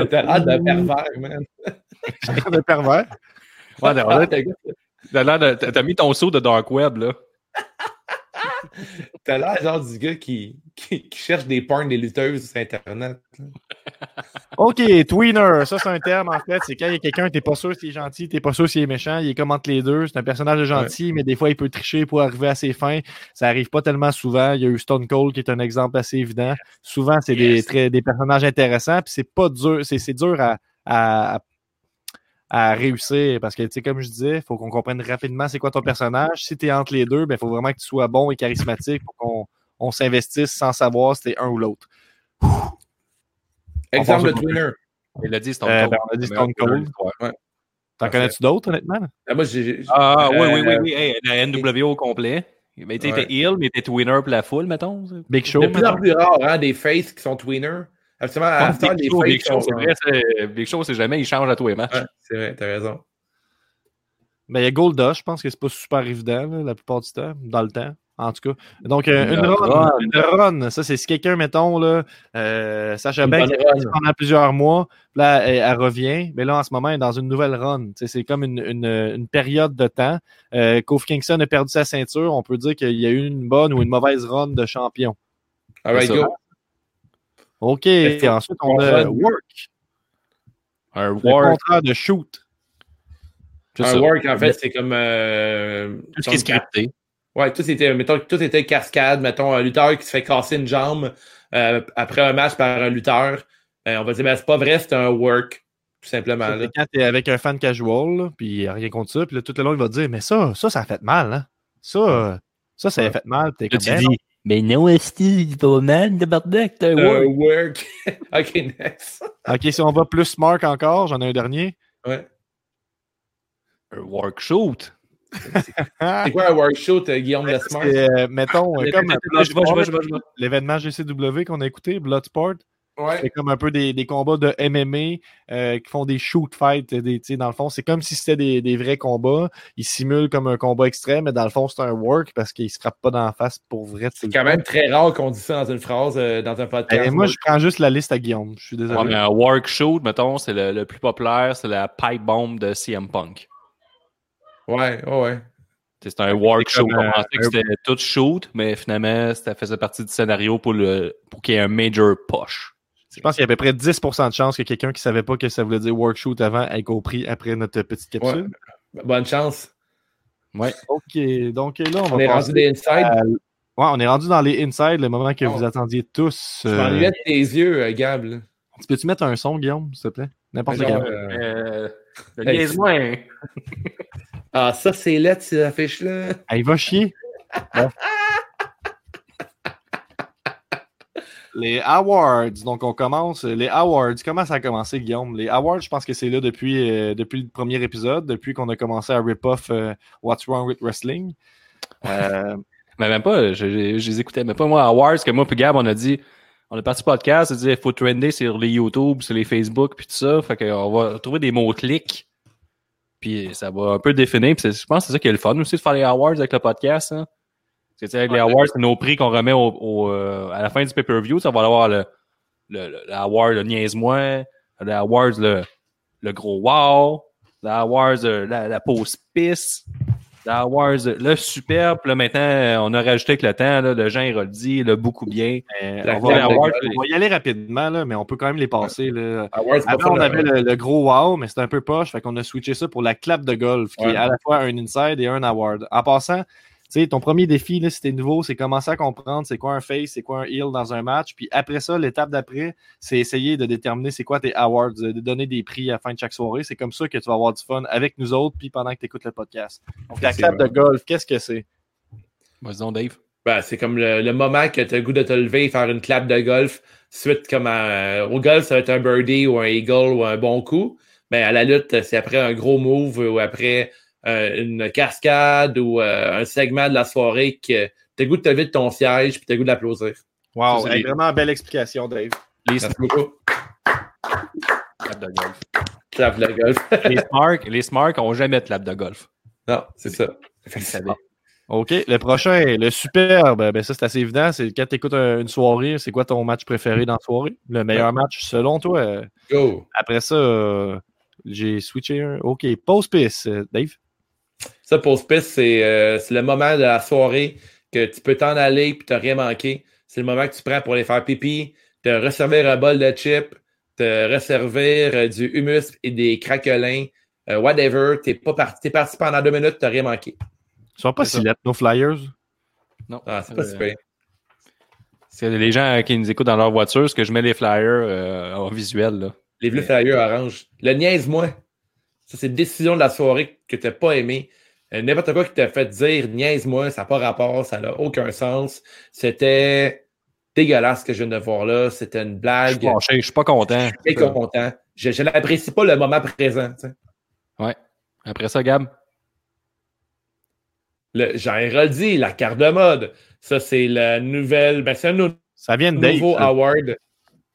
T'as l'air d'un pervers, man. pervers. Ouais, t'as l'air de- t'as- t'as mis ton saut de Dark Web, là. T'as l'air genre du gars qui, qui, qui cherche des porns des lutteuses sur Internet. OK, tweener, ça c'est un terme en fait. C'est quand il y a quelqu'un, t'es pas sûr s'il est gentil, t'es pas sûr s'il est méchant, il est comme entre les deux. C'est un personnage de gentil, mais des fois il peut tricher pour arriver à ses fins. Ça arrive pas tellement souvent. Il y a eu Stone Cold qui est un exemple assez évident. Souvent, c'est des, très- des personnages intéressants, puis c'est pas dur, c'est c'est dur à, à, à réussir parce que, tu sais, comme je disais, il faut qu'on comprenne rapidement c'est quoi ton personnage. Si tu es entre les deux, il faut vraiment que tu sois bon et charismatique pour qu'on on s'investisse sans savoir si t'es un ou l'autre. Exemple de twinner. Il a dit Stone Euh, Cold. ben, on a dit Stone Cold. T'en connais-tu d'autres, honnêtement? Ah, moi, j'ai. j'ai- Ah, oui, oui, oui, Euh, oui. Hey, la NW au complet. Mais tu Ouais. heel, mais t'es winner pour la foule, mettons. Big Show, De plus en plus rare, hein, des faces qui sont tweeners. Absolument, Big les Show, Big Show, c'est vrai, c'est- Big Show, c'est jamais, il change à tous les matchs. Ouais, c'est vrai, t'as raison. Ben, il y a Golda, je pense que c'est pas super évident là, la plupart du temps, dans le temps, en tout cas. Donc, euh, une, run, run. une run, ça, c'est si quelqu'un, mettons, là, euh, Sacha run. pendant plusieurs mois, puis là, elle, elle revient, mais là, en ce moment, elle est dans une nouvelle run. C'est comme une, une, une période de temps. Euh, Kofi Kingston a perdu sa ceinture, on peut dire qu'il y a eu une bonne ou une mauvaise run de champion. All right, go. OK, Mais et ensuite, on a. Work, Un le war. contrat de shoot. Un ça. work, en fait, c'est comme. euh, Tout ce qui est scripté. Ouais, tout était, mettons, tout était cascade. Mettons, un lutteur qui se fait casser une jambe euh, après un match par un lutteur. Ben, on va dire, ben, c'est pas vrai, c'est un work, tout simplement. là. Quand t'es avec un fan casual, là, puis il a rien contre ça, puis là, tout le long, il va te dire, mais ça, ça, ça a fait mal, hein? Ça, ça, ça a fait mal. T'es comme, tu ben dis, mais non, Esti, il va mal, de bardac, t'as un Un work. work. ok, next. OK, si on va plus smart encore, j'en ai un dernier. Ouais. Un work shoot. C'est quoi un workshop, euh, Guillaume Lesmart? C'est, euh, mettons, euh, comme l'événement GCW qu'on a écouté, Bloodsport, Ouais. c'est comme un peu des, des combats de MMA euh, qui font des shoot fights. Des, tu sais, dans le fond, c'est comme si c'était des, des vrais combats. Ils simulent comme un combat extrême, mais dans le fond, c'est un work parce qu'ils se frappent pas dans la face pour vrai. C'est quand même très rare qu'on dise ça dans une phrase, euh, dans un podcast. Eh, moi, je prends juste la liste à Guillaume. Je suis désolé. Ouais, mais un work shoot, mettons, c'est le, le plus populaire, c'est la pipe bomb de CM Punk. Ouais, ouais, ouais. C'est un work C'est shoot. On pensait que c'était tout shoot, mais finalement, ça faisait partie du scénario pour, le, pour qu'il y ait un major push. Je pense qu'il y a à peu près 10% de chances que quelqu'un qui savait pas que ça voulait dire workshoot avant ait compris après notre petite capsule. Bonne chance. Ouais. OK, donc là, on va On est rendu des inside. à- Ouais, on est rendu dans les inside, le moment que Oh. vous attendiez tous. Je euh, m'ennuyais de tes yeux, euh, Gab. là. Peux-tu mettre un son, Guillaume, s'il te plaît? N'importe quel. euh, Euh, niaise-moi. Ah, ça, c'est là, ces affiches-là. Ah, il va chier. Bon. Les awards. Donc, on commence. Les awards. Comment ça a commencé, Guillaume? Les awards, je pense que c'est là depuis, euh, depuis le premier épisode, depuis qu'on a commencé à rip-off euh, What's Wrong with Wrestling. Euh, Mais même pas, je, je, les écoutais. Mais pas moi, à Wars, que moi puis Gab, on a dit, on est parti podcast, on a dit, il faut trender sur les YouTube, sur les Facebook, puis tout ça. Fait qu'on va trouver des mots-clics. Puis ça va un peu définir. Puis je pense que c'est ça qui est le fun aussi de faire les awards avec le podcast. Hein. Sais, avec les awards, c'est nos prix qu'on remet au, au, euh, à la fin du pay-per-view. Ça va avoir le, le, le, le award, le niaise-moi, le award, le, le gros wow, le award, euh, la, la pause pisse. Star Wars, le superbe. Là, maintenant, on a rajouté avec le temps, là, le Jean Héroldi, le beaucoup bien. euh, on, va, y aller rapidement, là, mais on peut quand même les passer. Là. Awards, c'est Avant, on avait le, le gros wow, mais c'était un peu poche. Fait qu'on a switché ça pour la clap de golf, qui Ouais. est à la fois un inside et un award. En passant, sais, ton premier défi, là, si t'es nouveau, c'est commencer à comprendre c'est quoi un face, c'est quoi un heel dans un match. Puis après ça, l'étape d'après, c'est essayer de déterminer c'est quoi tes awards, de donner des prix à la fin de chaque soirée. C'est comme ça que tu vas avoir du fun avec nous autres, puis pendant que tu écoutes le podcast. Donc, la clap de golf, qu'est-ce que c'est? Vas-y donc, Dave. Ben, c'est comme le, le moment que tu as le goût de te lever et faire une clap de golf. Suite, comme à- au golf, ça va être un birdie ou un eagle ou un bon coup. Mais à la lutte, c'est après un gros move ou après euh, une cascade ou euh, un segment de la soirée que tu as le goût de te lever de ton siège puis tu as le goût d'applaudir. Wow, Ça, c'est hey, vraiment belle explication, Dave. Les Merci beaucoup. claps de golf. Clap de golf. Les Smart, les Smart n'ont jamais de clap de golf. non, c'est ça. Savaient. OK, le prochain, le superbe, ben ça c'est assez évident. C'est quand tu écoutes une soirée, c'est quoi ton match préféré dans la soirée? Le meilleur match selon toi? euh, Go. Après ça, euh, j'ai switché un. OK, pause piss, euh, Dave? Ça, pour Spice, c'est euh, c'est le moment de la soirée que tu peux t'en aller et tu n'as rien manqué. C'est le moment que tu prends pour aller faire pipi, te resservir un bol de chips, te resservir euh, du humus et des craquelins, euh, whatever. Tu es, parti, parti pendant deux minutes, tu n'as rien manqué. Ils sont pas si lettres, nos flyers. Non. Ah, c'est pas super. C'est les gens qui nous écoutent dans leur voiture, ce que je mets les flyers euh, en visuel. Là. Les bleus flyers orange. Le niaise-moi. Ça, c'est une décision de la soirée que tu n'as pas aimé. Euh, N'importe quoi qui t'a fait dire niaise-moi, ça n'a pas rapport, ça n'a aucun sens. C'était dégueulasse ce que je viens de voir là. C'était une Je blague. suis fâché, je suis pas content. Je suis très content. Je, je n'apprécie pas le moment présent. tu sais. Ouais. Après ça, Gab, Jean Héroldi, la carte de mode. Ça, c'est la nouvelle. Ben, c'est un nou- Ça vient de Dave. nouveau ça. award.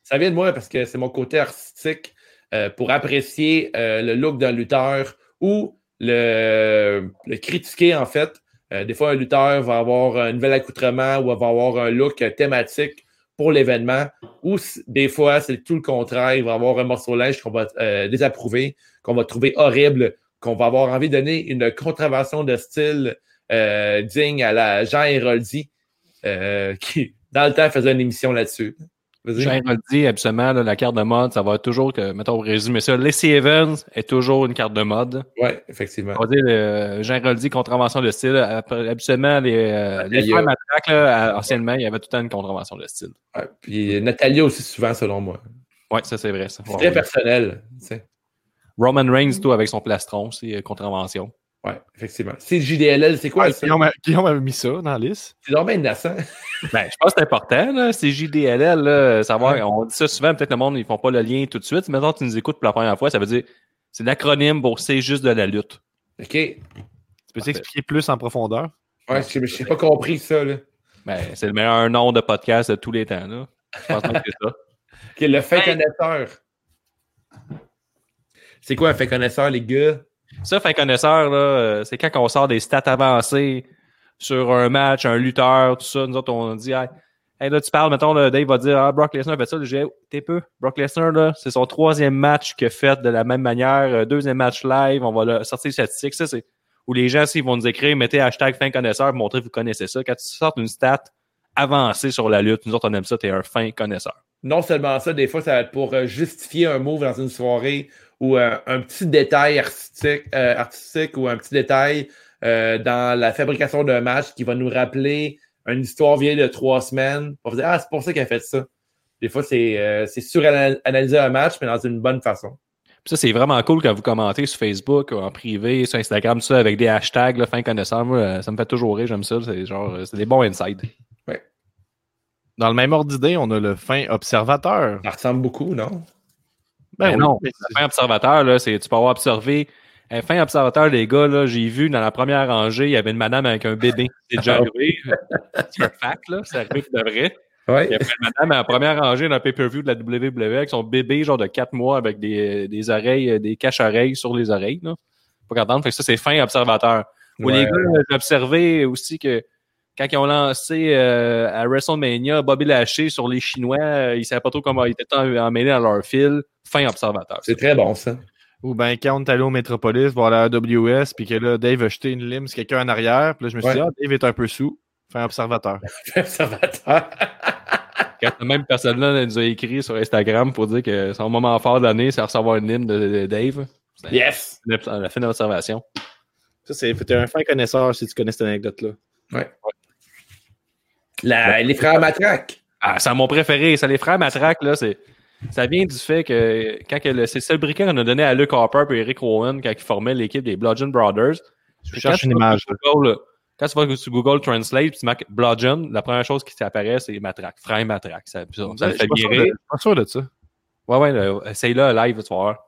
Ça vient de moi parce que c'est mon côté artistique euh, pour apprécier euh, le look d'un lutteur ou le, le critiquer, en fait. Euh, des fois, un lutteur va avoir un nouvel accoutrement ou va avoir un look thématique pour l'événement. Ou des fois, c'est tout le contraire. Il va avoir un morceau de linge qu'on va euh, désapprouver, qu'on va trouver horrible, qu'on va avoir envie de donner une contravention de style digne à la Jean Héroldi, qui, dans le temps, faisait une émission là-dessus. Vas-y. Jean dit absolument, là, la carte de mode, ça va être toujours que, mettons, pour résumer ça, Lacey Evans est toujours une carte de mode. Oui, effectivement. On va dire le Jean Roldi, contravention de style. Habituellement, les, euh, les Matraque, là, anciennement, il y avait tout le temps une contravention de style. Ouais, Puis Natalia aussi, souvent, selon moi. Ouais, ça, c'est vrai. C'est Ouais, très ouais. personnel. tu sais. Roman Reigns, tout avec son plastron, c'est euh, contravention. Ouais, effectivement. C'est le JDLL, c'est quoi Ouais, ça? Guillaume, avait mis ça dans la liste. C'est vraiment innocent. Ben, je pense que c'est important, là. C'est JDLL, là. Savoir, Ouais. on dit ça souvent, peut-être le monde, ils font pas le lien tout de suite. Maintenant, tu nous écoutes pour la première fois, ça veut dire, c'est l'acronyme pour c'est juste de la lutte. OK. Tu peux t'expliquer plus en profondeur? Ouais, je n'ai pas compris ça. Là. Ben, c'est le meilleur nom de podcast de tous les temps, là. Je pense que c'est ça. OK, le fait connaisseur. C'est quoi un fait connaisseur, les gars? Ça, fin connaisseur, là, euh, c'est quand on sort des stats avancées sur un match, un lutteur, tout ça. Nous autres, on dit, hey, hey, là, tu parles, mettons, là, Dave va dire, ah, Brock Lesnar fait ça. J'ai, t'es peu. Brock Lesnar, là, c'est son troisième match qu'il a fait de la même manière. Euh, Deuxième match live, on va le sortir les statistiques. Ça, c'est où les gens, s'ils vont nous écrire, mettez hashtag fin connaisseur pour montrer que vous connaissez ça. Quand tu sortes une stat avancée sur la lutte, nous autres, on aime ça, t'es un fin connaisseur. Non seulement ça, des fois, ça va être pour euh, justifier un move dans une soirée ou euh, un petit détail artistique, euh, artistique ou un petit détail euh, dans la fabrication d'un match qui va nous rappeler une histoire vieille de trois semaines. On va dire, ah, c'est pour ça qu'elle a fait ça. Des fois, c'est euh, c'est suranalyser un match, mais dans une bonne façon. Puis ça, c'est vraiment cool quand vous commentez sur Facebook ou en privé, sur Instagram, tout ça, avec des hashtags, là, fin connaisseur. Moi, euh, ça me fait toujours rire, j'aime ça. C'est genre, c'est des bons insides. Dans le même ordre d'idée, on a le fin observateur. Ça ressemble beaucoup, non? Ben oui, non, le fin observateur, là, c'est, tu peux avoir observé. Un fin observateur, les gars, là, j'ai vu dans la première rangée, il y avait une madame avec un bébé. C'est déjà arrivé. c'est un fact, là. C'est arrivé de vrai. Oui. Il y avait une madame à la première rangée le pay-per-view de la WWE avec son bébé, genre de 4 mois, avec des, des oreilles, euh, des caches-oreilles sur les oreilles, là. Pas qu'entendre. Fait que ça, c'est fin observateur. Ou les Ouais. gars, j'ai observé aussi que quand ils ont lancé euh, à WrestleMania Bobby Lashley sur les Chinois, euh, ils savaient pas trop comment ils étaient en- emmêlés dans leur fil. Fin observateur. C'est très bon, ça. Ou bien quand on est allé au Metropolis voir la AWS, puis que là, Dave a jeté une lime sur quelqu'un en arrière, puis là, je me suis Ouais. dit, ah, Dave est un peu sous. Fin observateur. Observateur. Quand cette même personne-là nous a écrit sur Instagram pour dire que son moment fort de l'année, c'est recevoir une hymne de, de Dave. Yes! la fin d'observation. Ça, c'est t'es un fin connaisseur si tu connais cette anecdote-là. La- les frères Matraque. Ah, c'est mon préféré. Ça, les frères Matraque, là, c'est. Ça vient du fait que quand c'est le seul briquet qu'on a donné à Luke Harper et Eric Rowan quand ils formaient l'équipe des Bludgeon Brothers. Je cherche une image. Google, quand tu vas sur Google Translate, tu marques Bludgeon, la première chose qui t'apparaît, c'est Matraque. Frère Matraque. Ça, ça, ça me Je fait suis pas bien sûr de- rire. je suis pas sûr de ça. Ouais, ouais, là, essaye-le live, tu vas voir.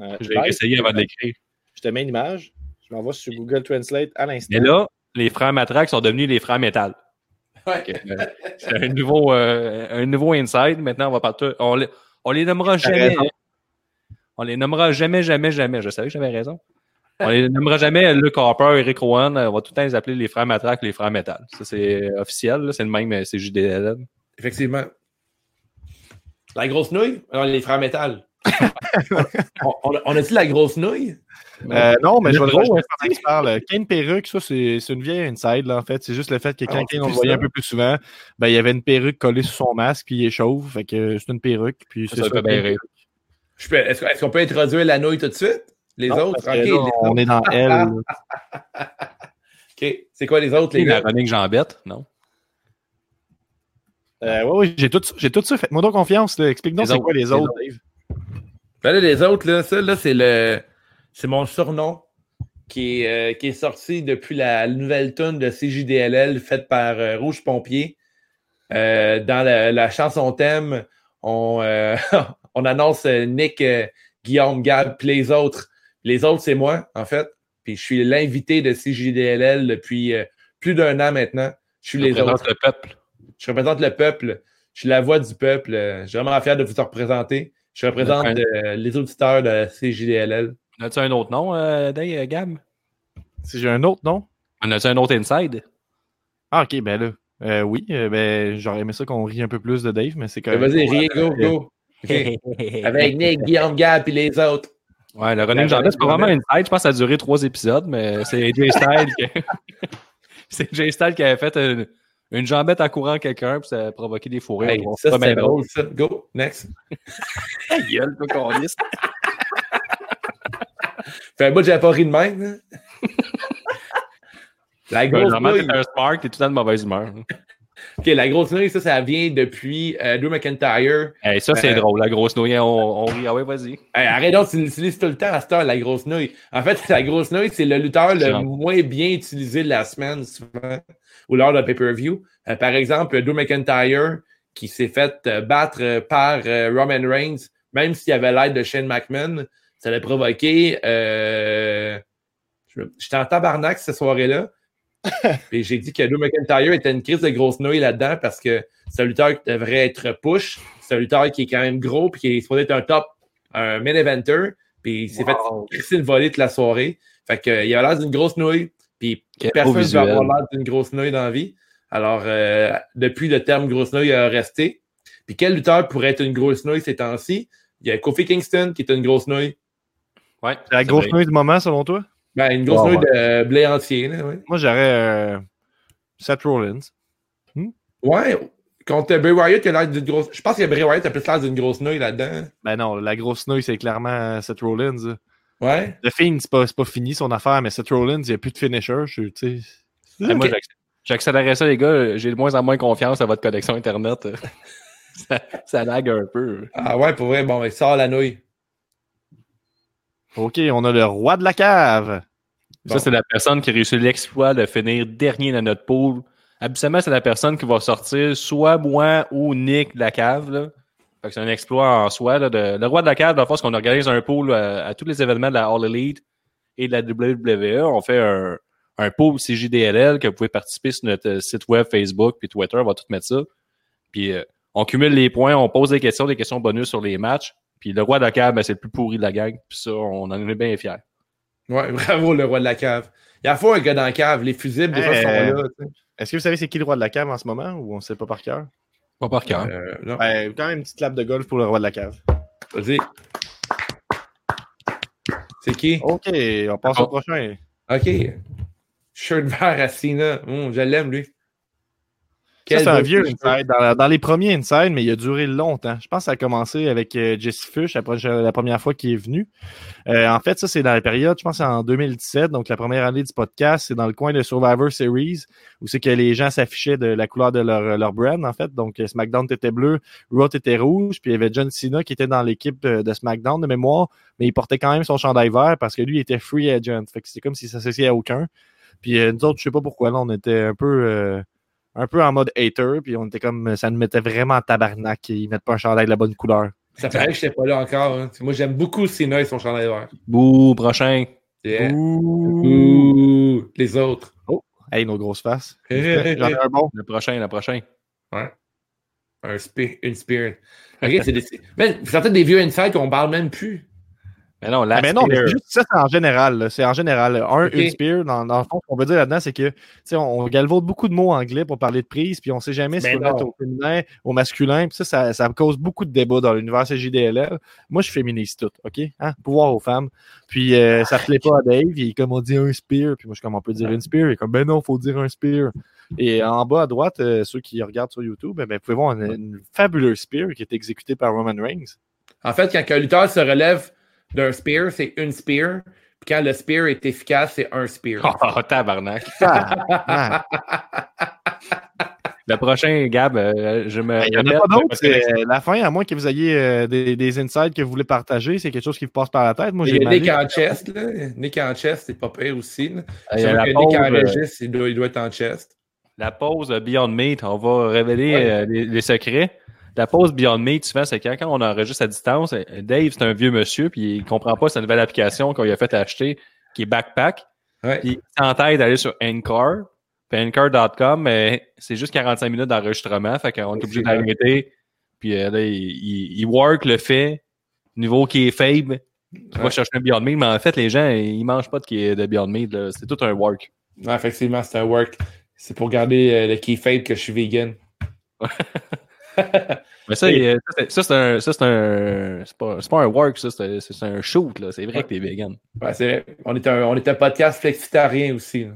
Euh, Je vais essayer avant de l'écrire. Je te mets une image. Je m'envoie sur Google Translate à l'instant. Mais là, les frères Matraque sont devenus les frères Métal. Ouais. Euh, C'est un nouveau, euh, un nouveau inside. Maintenant, on va partir. On les, on les nommera jamais. raison. On les nommera jamais, jamais, jamais. Je savais que j'avais raison. On les nommera jamais Luke Harper, Eric Rowan. On va tout le temps les appeler les frères Matraque, les frères Metal. Ça, c'est officiel. C'est le même, c'est JDL. Effectivement. La grosse nouille? Alors, les frères métal. On, on- a-tu la grosse nouille? Euh, non, mais je vais le Gros, rajouter pendant tu parles. Kane perruque, ça, c'est une vieille inside, là, en fait. C'est juste le fait que Ah, quand on Kane, on le voyait un peu plus souvent, ben, il y avait une perruque collée sur son masque, puis il est chauve. Fait que c'est une perruque, puis Ça, c'est ça ça. Est-ce qu'on peut introduire la nouille tout de suite? Les Non, autres? les on est dans elle. là. Ok. C'est quoi les autres, les La gars? running jambette, non? Euh, ouais, ouais, j'ai tout, ça- j'ai tout ça. Faites-moi donc confiance. Explique-nous c'est quoi les autres. Dave. Ben là, les autres, là, ça, là, c'est le. C'est mon surnom qui est, euh, qui est sorti depuis la nouvelle tune de CJDLL faite par euh, Rouge Pompier. Euh, dans la, la chanson thème, on, on annonce Nick, Guillaume, Gab, puis les autres. Les autres, c'est moi, en fait. Puis je suis l'invité de CJDLL depuis plus d'un an maintenant. Je suis les Représente autres. le peuple. Je représente le peuple. Je suis la voix du peuple. Je suis vraiment fier de vous représenter. Je représente euh, les auditeurs de CJDLL. As-tu un autre nom, euh, Dave, euh, Gab? Si j'ai un autre nom? En as-tu un autre inside? Ah, ok, ben là. Euh, oui, euh, ben, j'aurais aimé ça qu'on rie un peu plus de Dave, mais c'est quand Ben, même. Vas-y, riez, go, go. Avec Nick, Guillaume, Gab et les autres. Ouais, le running La jambette, c'est pas vraiment une inside. Je pense que ça a duré trois épisodes, mais c'est Jay Style qui... c'est Jay Style qui avait fait une, une jambette en courant quelqu'un, puis ça a provoqué des fourrures. Hey, ça, c'est drôle, ça. Go, next. Ta gueule, toi, qu'on. Fait un bout j'avais pas ri de même. hein. La grosse Normalement, nouille. t'es un spark, t'es tout le temps de mauvaise humeur. OK, la grosse nouille, ça, ça vient depuis euh, Drew McIntyre. Hey, ça, c'est Euh, drôle, la grosse nouille. On, on rit. Ah ouais, vas-y. Hey, arrête donc, tu l'utilises tout le temps à cette heure, la grosse nouille. En fait, la grosse nouille, c'est le lutteur le moins bien utilisé de la semaine, souvent, ou lors d'un pay-per-view. Euh, par exemple, Drew McIntyre, qui s'est fait euh, battre euh, par Roman Reigns, même s'il avait l'aide de Shane McMahon, ça l'a provoqué. J'étais en tabarnak cette soirée-là. Et j'ai dit que Drew McIntyre était une crise de grosse nouille là-dedans parce que c'est un lutteur qui devrait être push. C'est un lutteur qui est quand même gros puis qui est supposé être un top, un main eventer. Puis il s'est Wow. fait crisser une volée toute la soirée. Fait que, il a l'air d'une grosse nouille. Puis personne ne veut avoir l'air d'une grosse nouille dans la vie. Alors, euh, depuis, le terme grosse nouille a resté. Puis quel lutteur pourrait être une grosse nouille ces temps-ci? Il y a Kofi Kingston qui est une grosse nouille. Ouais. C'est la grosse nouille du moment, selon toi? Ben, une grosse nouille de blé entier. Là, ouais. Moi, j'aurais euh, Seth Rollins. ouais, contre Bray Wyatt, il a l'air d'une grosse. Je pense que Bray Wyatt a plus l'air d'une grosse nouille là-dedans. Ben non, la grosse nouille, c'est clairement Seth Rollins. Ouais. Le film, c'est pas, pas fini son affaire, mais Seth Rollins, il n'y a plus de finisher. Je, sais. Hey, moi, ça, les gars. J'ai de moins en moins confiance à votre connexion Internet. ça, ça lag un peu. Ah ouais, pour vrai, bon, il sort la nouille. OK, on a le roi de la cave. Bon. Ça, c'est la personne qui réussit l'exploit de finir dernier dans notre pool. Habituellement, c'est la personne qui va sortir soit moi ou Nick de la cave. Là. Fait que c'est un exploit en soi. Là, de... Le roi de la cave, dans le fond, c'est qu'on organise un pool à, à tous les événements de la All Elite et de la WWE. On fait un, un pool CJDLL que vous pouvez participer sur notre euh, site web, Facebook puis Twitter. On va tout mettre ça. Puis euh, on cumule les points, on pose des questions, des questions bonus sur les matchs. Puis le roi de la cave, ben, c'est le plus pourri de la gang. Puis ça, on en est bien fiers. Ouais, bravo, le roi de la cave. Il y a fois un gars dans la cave, les fusibles, déjà, Euh, sont là. tu sais. Est-ce que vous savez c'est qui le roi de la cave en ce moment ou on ne sait pas par cœur? Pas par cœur. Euh, non, Ben, quand même une petite clap de golf pour le roi de la cave. vas-y. C'est qui? OK, on passe Oh. au prochain. OK. Shirt vert à Cena. Hum, je l'aime, lui. C'est un vieux inside. Dans, dans les premiers inside, mais il a duré longtemps. Je pense que ça a commencé avec euh, Jesse Fush la, la première fois qu'il est venu. Euh, en fait, ça, c'est dans la période, je pense, c'est en 2017, donc la première année du podcast. C'est dans le coin de Survivor Series, où c'est que les gens s'affichaient de la couleur de leur, leur brand, en fait. Donc, euh, SmackDown était bleu, Raw était rouge, puis il y avait John Cena qui était dans l'équipe de SmackDown de mémoire, mais il portait quand même son chandail vert parce que lui, il était free agent. Fait que c'était comme s'il s'associait à aucun. Puis euh, nous autres, je sais pas pourquoi, là, on était un peu... un peu en mode hater, puis on était comme, ça nous mettait vraiment en tabarnak, ils mettent pas un chandail de la bonne couleur. Ça paraît que je n'étais pas là encore. hein. Moi, j'aime beaucoup Cena et son chandail vert. Bouh, prochain. Yeah. Ouh. Ouh, les autres. Hey, nos grosses faces. J'en un ai un bon. Le prochain, le prochain. spi- une spirit. OK, c'est des... Mais vous sortez des vieux insights qu'on parle même plus. Mais non, Ah, la mais non, mais juste ça, c'est en général. là. C'est en général. Un, une spear, dans, dans le fond, ce qu'on veut dire là-dedans, c'est que, tu sais, on, on galvaude beaucoup de mots anglais pour parler de prise, puis on sait jamais si on non. au féminin, au masculin, puis ça, ça, ça cause beaucoup de débats dans l'univers CJDLL. Moi, je féminise tout, OK? Hein? Pouvoir aux femmes. Puis, euh, ça plaît pas à Dave, il est comme on dit un spear, puis moi, je suis comme on peut dire une spear, il est comme, ben non, faut dire un spear. Et en bas à droite, euh, ceux qui regardent sur YouTube, ben, ben, vous pouvez voir une, une fabuleuse spear qui est exécutée par Roman Reigns. En fait, quand un lutteur se relève d'un spear, c'est une spear. Puis quand le spear est efficace, c'est un spear. Oh, tabarnak. Ah, Le prochain, Gab, euh, je me. Ben, Il n'y en a pas d'autres. parce que- c'est, euh, La fin, à moins que vous ayez euh, des, des insights que vous voulez partager, c'est quelque chose qui vous passe par la tête. Moi, Il j'ai y a ma Nick en chest, là. Nick en chest, c'est pas pire aussi. Là. Il y C'est a vrai la que Nick en registre, il doit, il doit être en chest. La pause Beyond Meat, on va révéler Ouais. euh, les, les secrets. La pause Beyond Meat, souvent, c'est quand, quand on enregistre à distance, euh, Dave, c'est un vieux monsieur, puis il comprend pas sa nouvelle application qu'on lui a fait acheter, qui est Backpack. Ouais. Puis il s'entête d'aller sur Anchor. Puis Anchor.com, mais c'est juste 45 minutes d'enregistrement, fait qu'on est obligé d'arrêter. Puis euh, là, il, il, il work le fait, niveau qui est faible. Vas Ouais. chercher un Beyond Meat, mais en fait, les gens, ils mangent pas de, qui- de Beyond Meat. C'est tout un work. Ouais, effectivement, c'est un work. C'est pour garder euh, le key fade que je suis vegan. Mais ça, il- ça, c'est- ça, c'est un. Ça, c'est un. C'est pas, c'est pas un work, ça, c'est c'est un shoot, là. C'est vrai que t'es vegan. Ouais, c'est vrai. On est un, on est un podcast flexitarien aussi. là.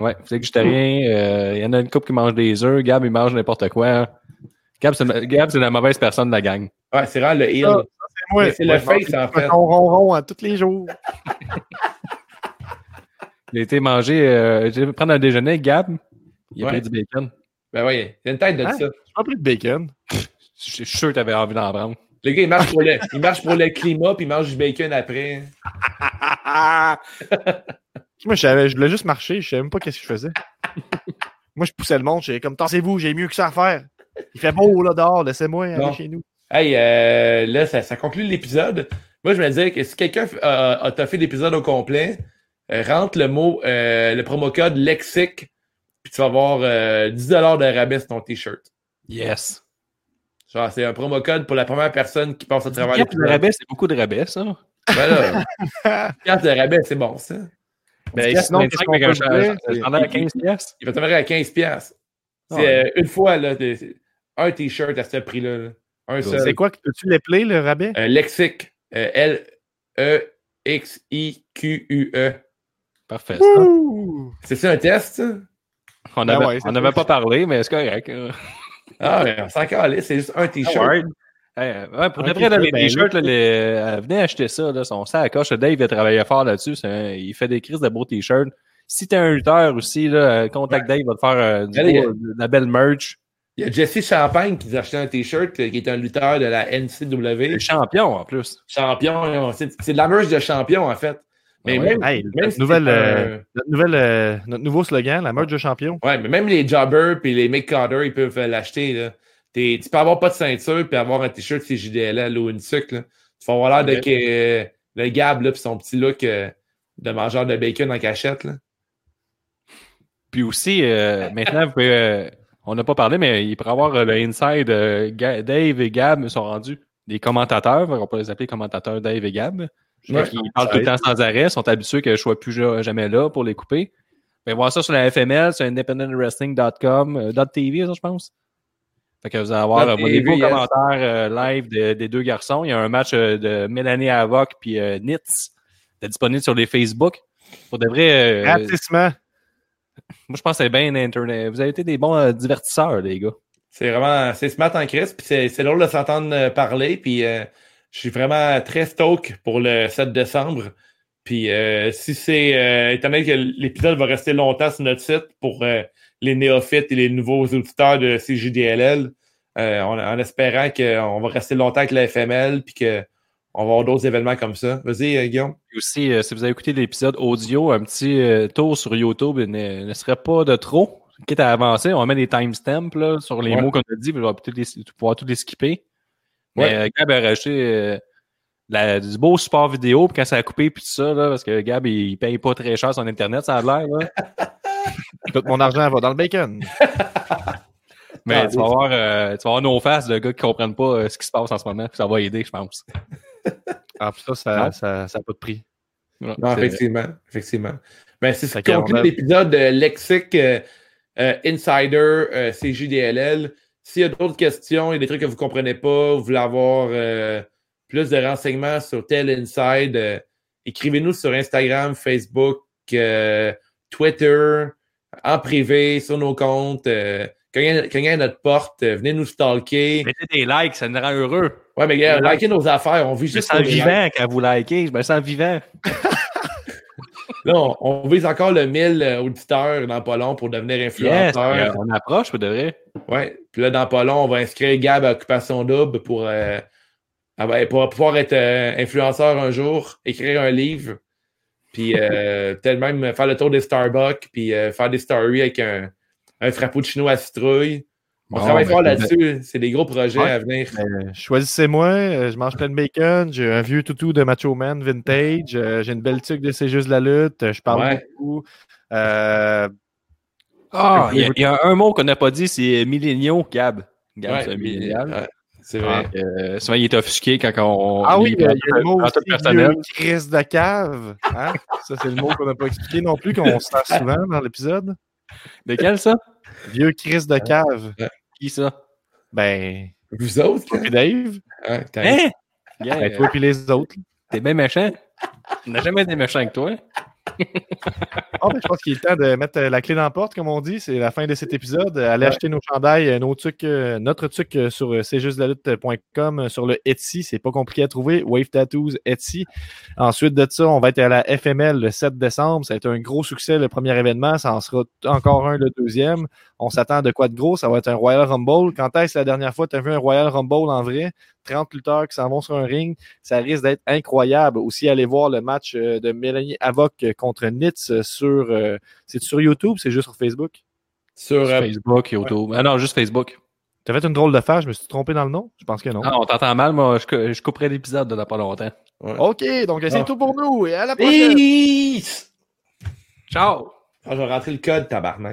Ouais, végétarien. euh, Il y en a une couple qui mange des œufs. Gab, il mange n'importe quoi. Gab, c'est Gab, c'est la mauvaise personne de la gang. Ouais, c'est vraiment le heal. Ah, C'est moi, Mais c'est le face, en fait. On ronron à tous les jours. Il a été manger. Euh, j'ai prendre un déjeuner avec Gab. Il a Ouais. pris du bacon. Ben y a une tête de Hein? ça. J'ai pas pris de bacon. Je suis sûr que t'avais envie d'en prendre. Le gars, il marche pour le, il marche pour le climat, puis il mange du bacon après. Moi, je, savais, je voulais juste marcher. Je savais même pas qu'est-ce que je faisais. Moi, je poussais le monde. J'étais comme, tassez-vous, j'ai mieux que ça à faire. Il fait beau là dehors, laissez-moi aller chez nous. Hey, euh, là, ça, ça conclut l'épisode. Moi, je me disais que si quelqu'un a, a toffé l'épisode au complet, euh, rentre le mot, euh, le promo code lexique, puis tu vas avoir euh, 10$ de rabais sur ton t-shirt. Yes. Genre, c'est un promo code pour la première personne qui passe à travers le rabais, c'est beaucoup de rabais, ça. Voilà. De rabais, c'est bon, ça. Ben, sinon, 25 qu'est-ce qu'on avec un peut cha- dire? un chandail à 15 piastres. Il va te à 15$. piastres. C'est euh, une fois, là, un t-shirt à ce prix-là. là. Un seul. C'est quoi? Peux-tu l'appeler, le rabais? Un lexique. Euh, L-E-X-I-Q-U-E. Parfait. ça. Ouh! C'est ça un test, ça? On Ben n'avait ouais, ça. pas parlé, mais c'est correct. hein. Ah, ouais, on s'en calait, c'est juste un t-shirt. Ouais. Euh, ouais, pour Un de vrai, là, les t-shirt, ben, t-shirts, là, les- euh, venez acheter ça. Là, son sacoche. Dave il a travaillé fort là-dessus. un- il fait des crises de beaux t-shirts. Si t'es un lutteur aussi, là, euh, contacte Dave, il va te faire euh, du Allez, beau- de la belle merch. Il y a Jesse Champagne qui a acheté un t-shirt, qui est un lutteur de la NCW. Le champion, en plus. Champion, c'est c'est de la merch de champion, en fait. Mais Ah ouais. même, Hey, même notre, si nouvelle, euh, un- notre, nouvelle, euh, notre nouveau slogan, la merge de champion. Ouais, mais même les jobbers et les Mick Carter, ils peuvent euh, l'acheter. là. T'es- Tu peux avoir pas de ceinture puis avoir un t-shirt CJDL ou une sucre. Là. Tu vas avoir l'air de que, le Gab puis son petit look euh, de mangeur de bacon en cachette. Là. Puis aussi, euh, maintenant, vous pouvez, euh, on n'a pas parlé, mais il pourrait avoir euh, le inside. euh, Dave et Gab sont rendus des commentateurs. On peut les appeler commentateurs Dave et Gab. Ouais. Ils parlent tout le temps sans arrêt, sont habitués que je sois plus ja- jamais là pour les couper. Vous pouvez voir ça sur la FML, sur independentwrestling.com, euh, .tv, ça, je pense. Fait que vous allez avoir euh, vos nouveaux yes. commentaires euh, live de- des deux garçons. Il y a un match euh, de Mélanie Havoc puis euh, Nitz disponible sur les Facebook. Pour de vrai, euh, moi je pense que c'est bien Internet. Vous avez été des bons euh, divertisseurs, les gars. C'est vraiment, c'est smart en crise, puis c'est, drôle de s'entendre euh, parler, puis euh, je suis vraiment très stoke pour le 7 décembre. Puis euh, si c'est, euh, étant donné que l'épisode va rester longtemps sur notre site pour euh, les néophytes et les nouveaux auditeurs de CJDLL, euh, en, en espérant qu'on va rester longtemps avec la FML, puis qu'on va avoir d'autres événements comme ça. Vas-y, euh, Guillaume. Et aussi, euh, si vous avez écouté l'épisode audio, un petit euh, tour sur YouTube ne, ne serait pas de trop. Quitte à avancer, on met des timestamps là, sur les Ouais. mots qu'on a dit, puis on va pouvoir tout les skipper. Mais Ouais. euh, Gab a rajouté euh, la- du beau support vidéo, puis quand ça a coupé, puis tout ça, là, parce que Gab, il, paye pas très cher son Internet, ça a l'air. là. Tout mon argent va dans le bacon. Mais Ah, tu, vas voir, euh, tu vas voir nos faces de gars qui comprennent pas euh, ce qui se passe en ce moment, puis ça va aider, je pense. Ah, puis ça, ça n'a ça, ça a pas de prix. Non, effectivement. effectivement. Ben, c'est ce qui qu'on conclut l'épisode de Lexique euh, euh, Insider euh, CJDLL. S'il y a d'autres questions, il y a des trucs que vous ne comprenez pas, vous voulez avoir euh, plus de renseignements sur tel Inside, euh, écrivez-nous sur Instagram, Facebook, euh, Twitter, en privé, sur nos comptes. Cognez, à notre porte, venez nous stalker. Mettez des likes, ça nous rend heureux. Ouais, mais gars, likez nos affaires, on vit Je me juste sens likes. vivant quand vous likez. Je me sens vivant. Là, on, on vise encore le 1000 euh, auditeurs dans pas long pour devenir influenceur. on approche, pour de Ouais. Puis là, dans pas long, on va inscrire Gab à Occupation Double pour, euh, ah ben, pour pouvoir être euh, influenceur un jour, écrire un livre, puis euh, peut-être même faire le tour des Starbucks, puis euh, faire des stories avec un, un frappuccino à citrouille. On Bon, travaille ben, fort ben, là-dessus. C'est des gros projets Ouais. à venir. Euh, Choisissez-moi, je mange plein de bacon, j'ai un vieux toutou de Macho Man vintage, j'ai une belle tuque de C'est juste la lutte, je parle Ouais. beaucoup. Euh, Ah, il y, a- il y a un mot qu'on n'a pas dit, c'est milléniaux, Gab. Gab, Ouais, c'est millénial. ouais, c'est vrai. Euh, souvent, il est offusqué quand on. Ah oui, il y a, le mot aussi, personnel. vieux Chris de cave. Hein? Ça, c'est le mot qu'on n'a pas expliqué non plus, qu'on sert souvent dans l'épisode. De quel, ça? Vieux Chris de cave. Qui, ça? Ben, Vous autres, toi puis Dave, hein, quand- Hein? Gars, ben, toi puis les autres. T'es bien méchant. On n'a jamais été méchant avec toi. Ah, ben, je pense qu'il est temps de mettre euh, la clé dans la porte, comme on dit. C'est la fin de cet épisode. Allez Ouais. acheter nos chandails, euh, nos trucs, euh, notre truc sur c'est juste la lutte.com, euh, sur le Etsy. C'est pas compliqué à trouver. Wave Tattoos Etsy. Ensuite de ça, on va être à la FML le 7 décembre. Ça a été un gros succès, le premier événement. Ça en sera encore un, le deuxième. On s'attend à de quoi de gros. Ça va être un Royal Rumble. Quand est-ce la dernière fois que tu as vu un Royal Rumble en vrai? 30 lutteurs qui s'en vont sur un ring. Ça risque d'être incroyable. Aussi, allez voir le match euh, de Mélanie Avoc euh, contre Nitz euh, sur, euh, c'est sur YouTube, c'est juste sur Facebook? Sur, Sur Facebook, YouTube. Ah non, juste Facebook. T'as fait une drôle de face, je me suis trompé dans le nom? Je pense que non. Ah, on t'entend mal, moi, je, je couperai l'épisode de pas longtemps. ouais. OK, donc c'est Ah. tout pour nous et à la prochaine! Peace! Ciao! Ah, je vais rentrer le code, tabarnak.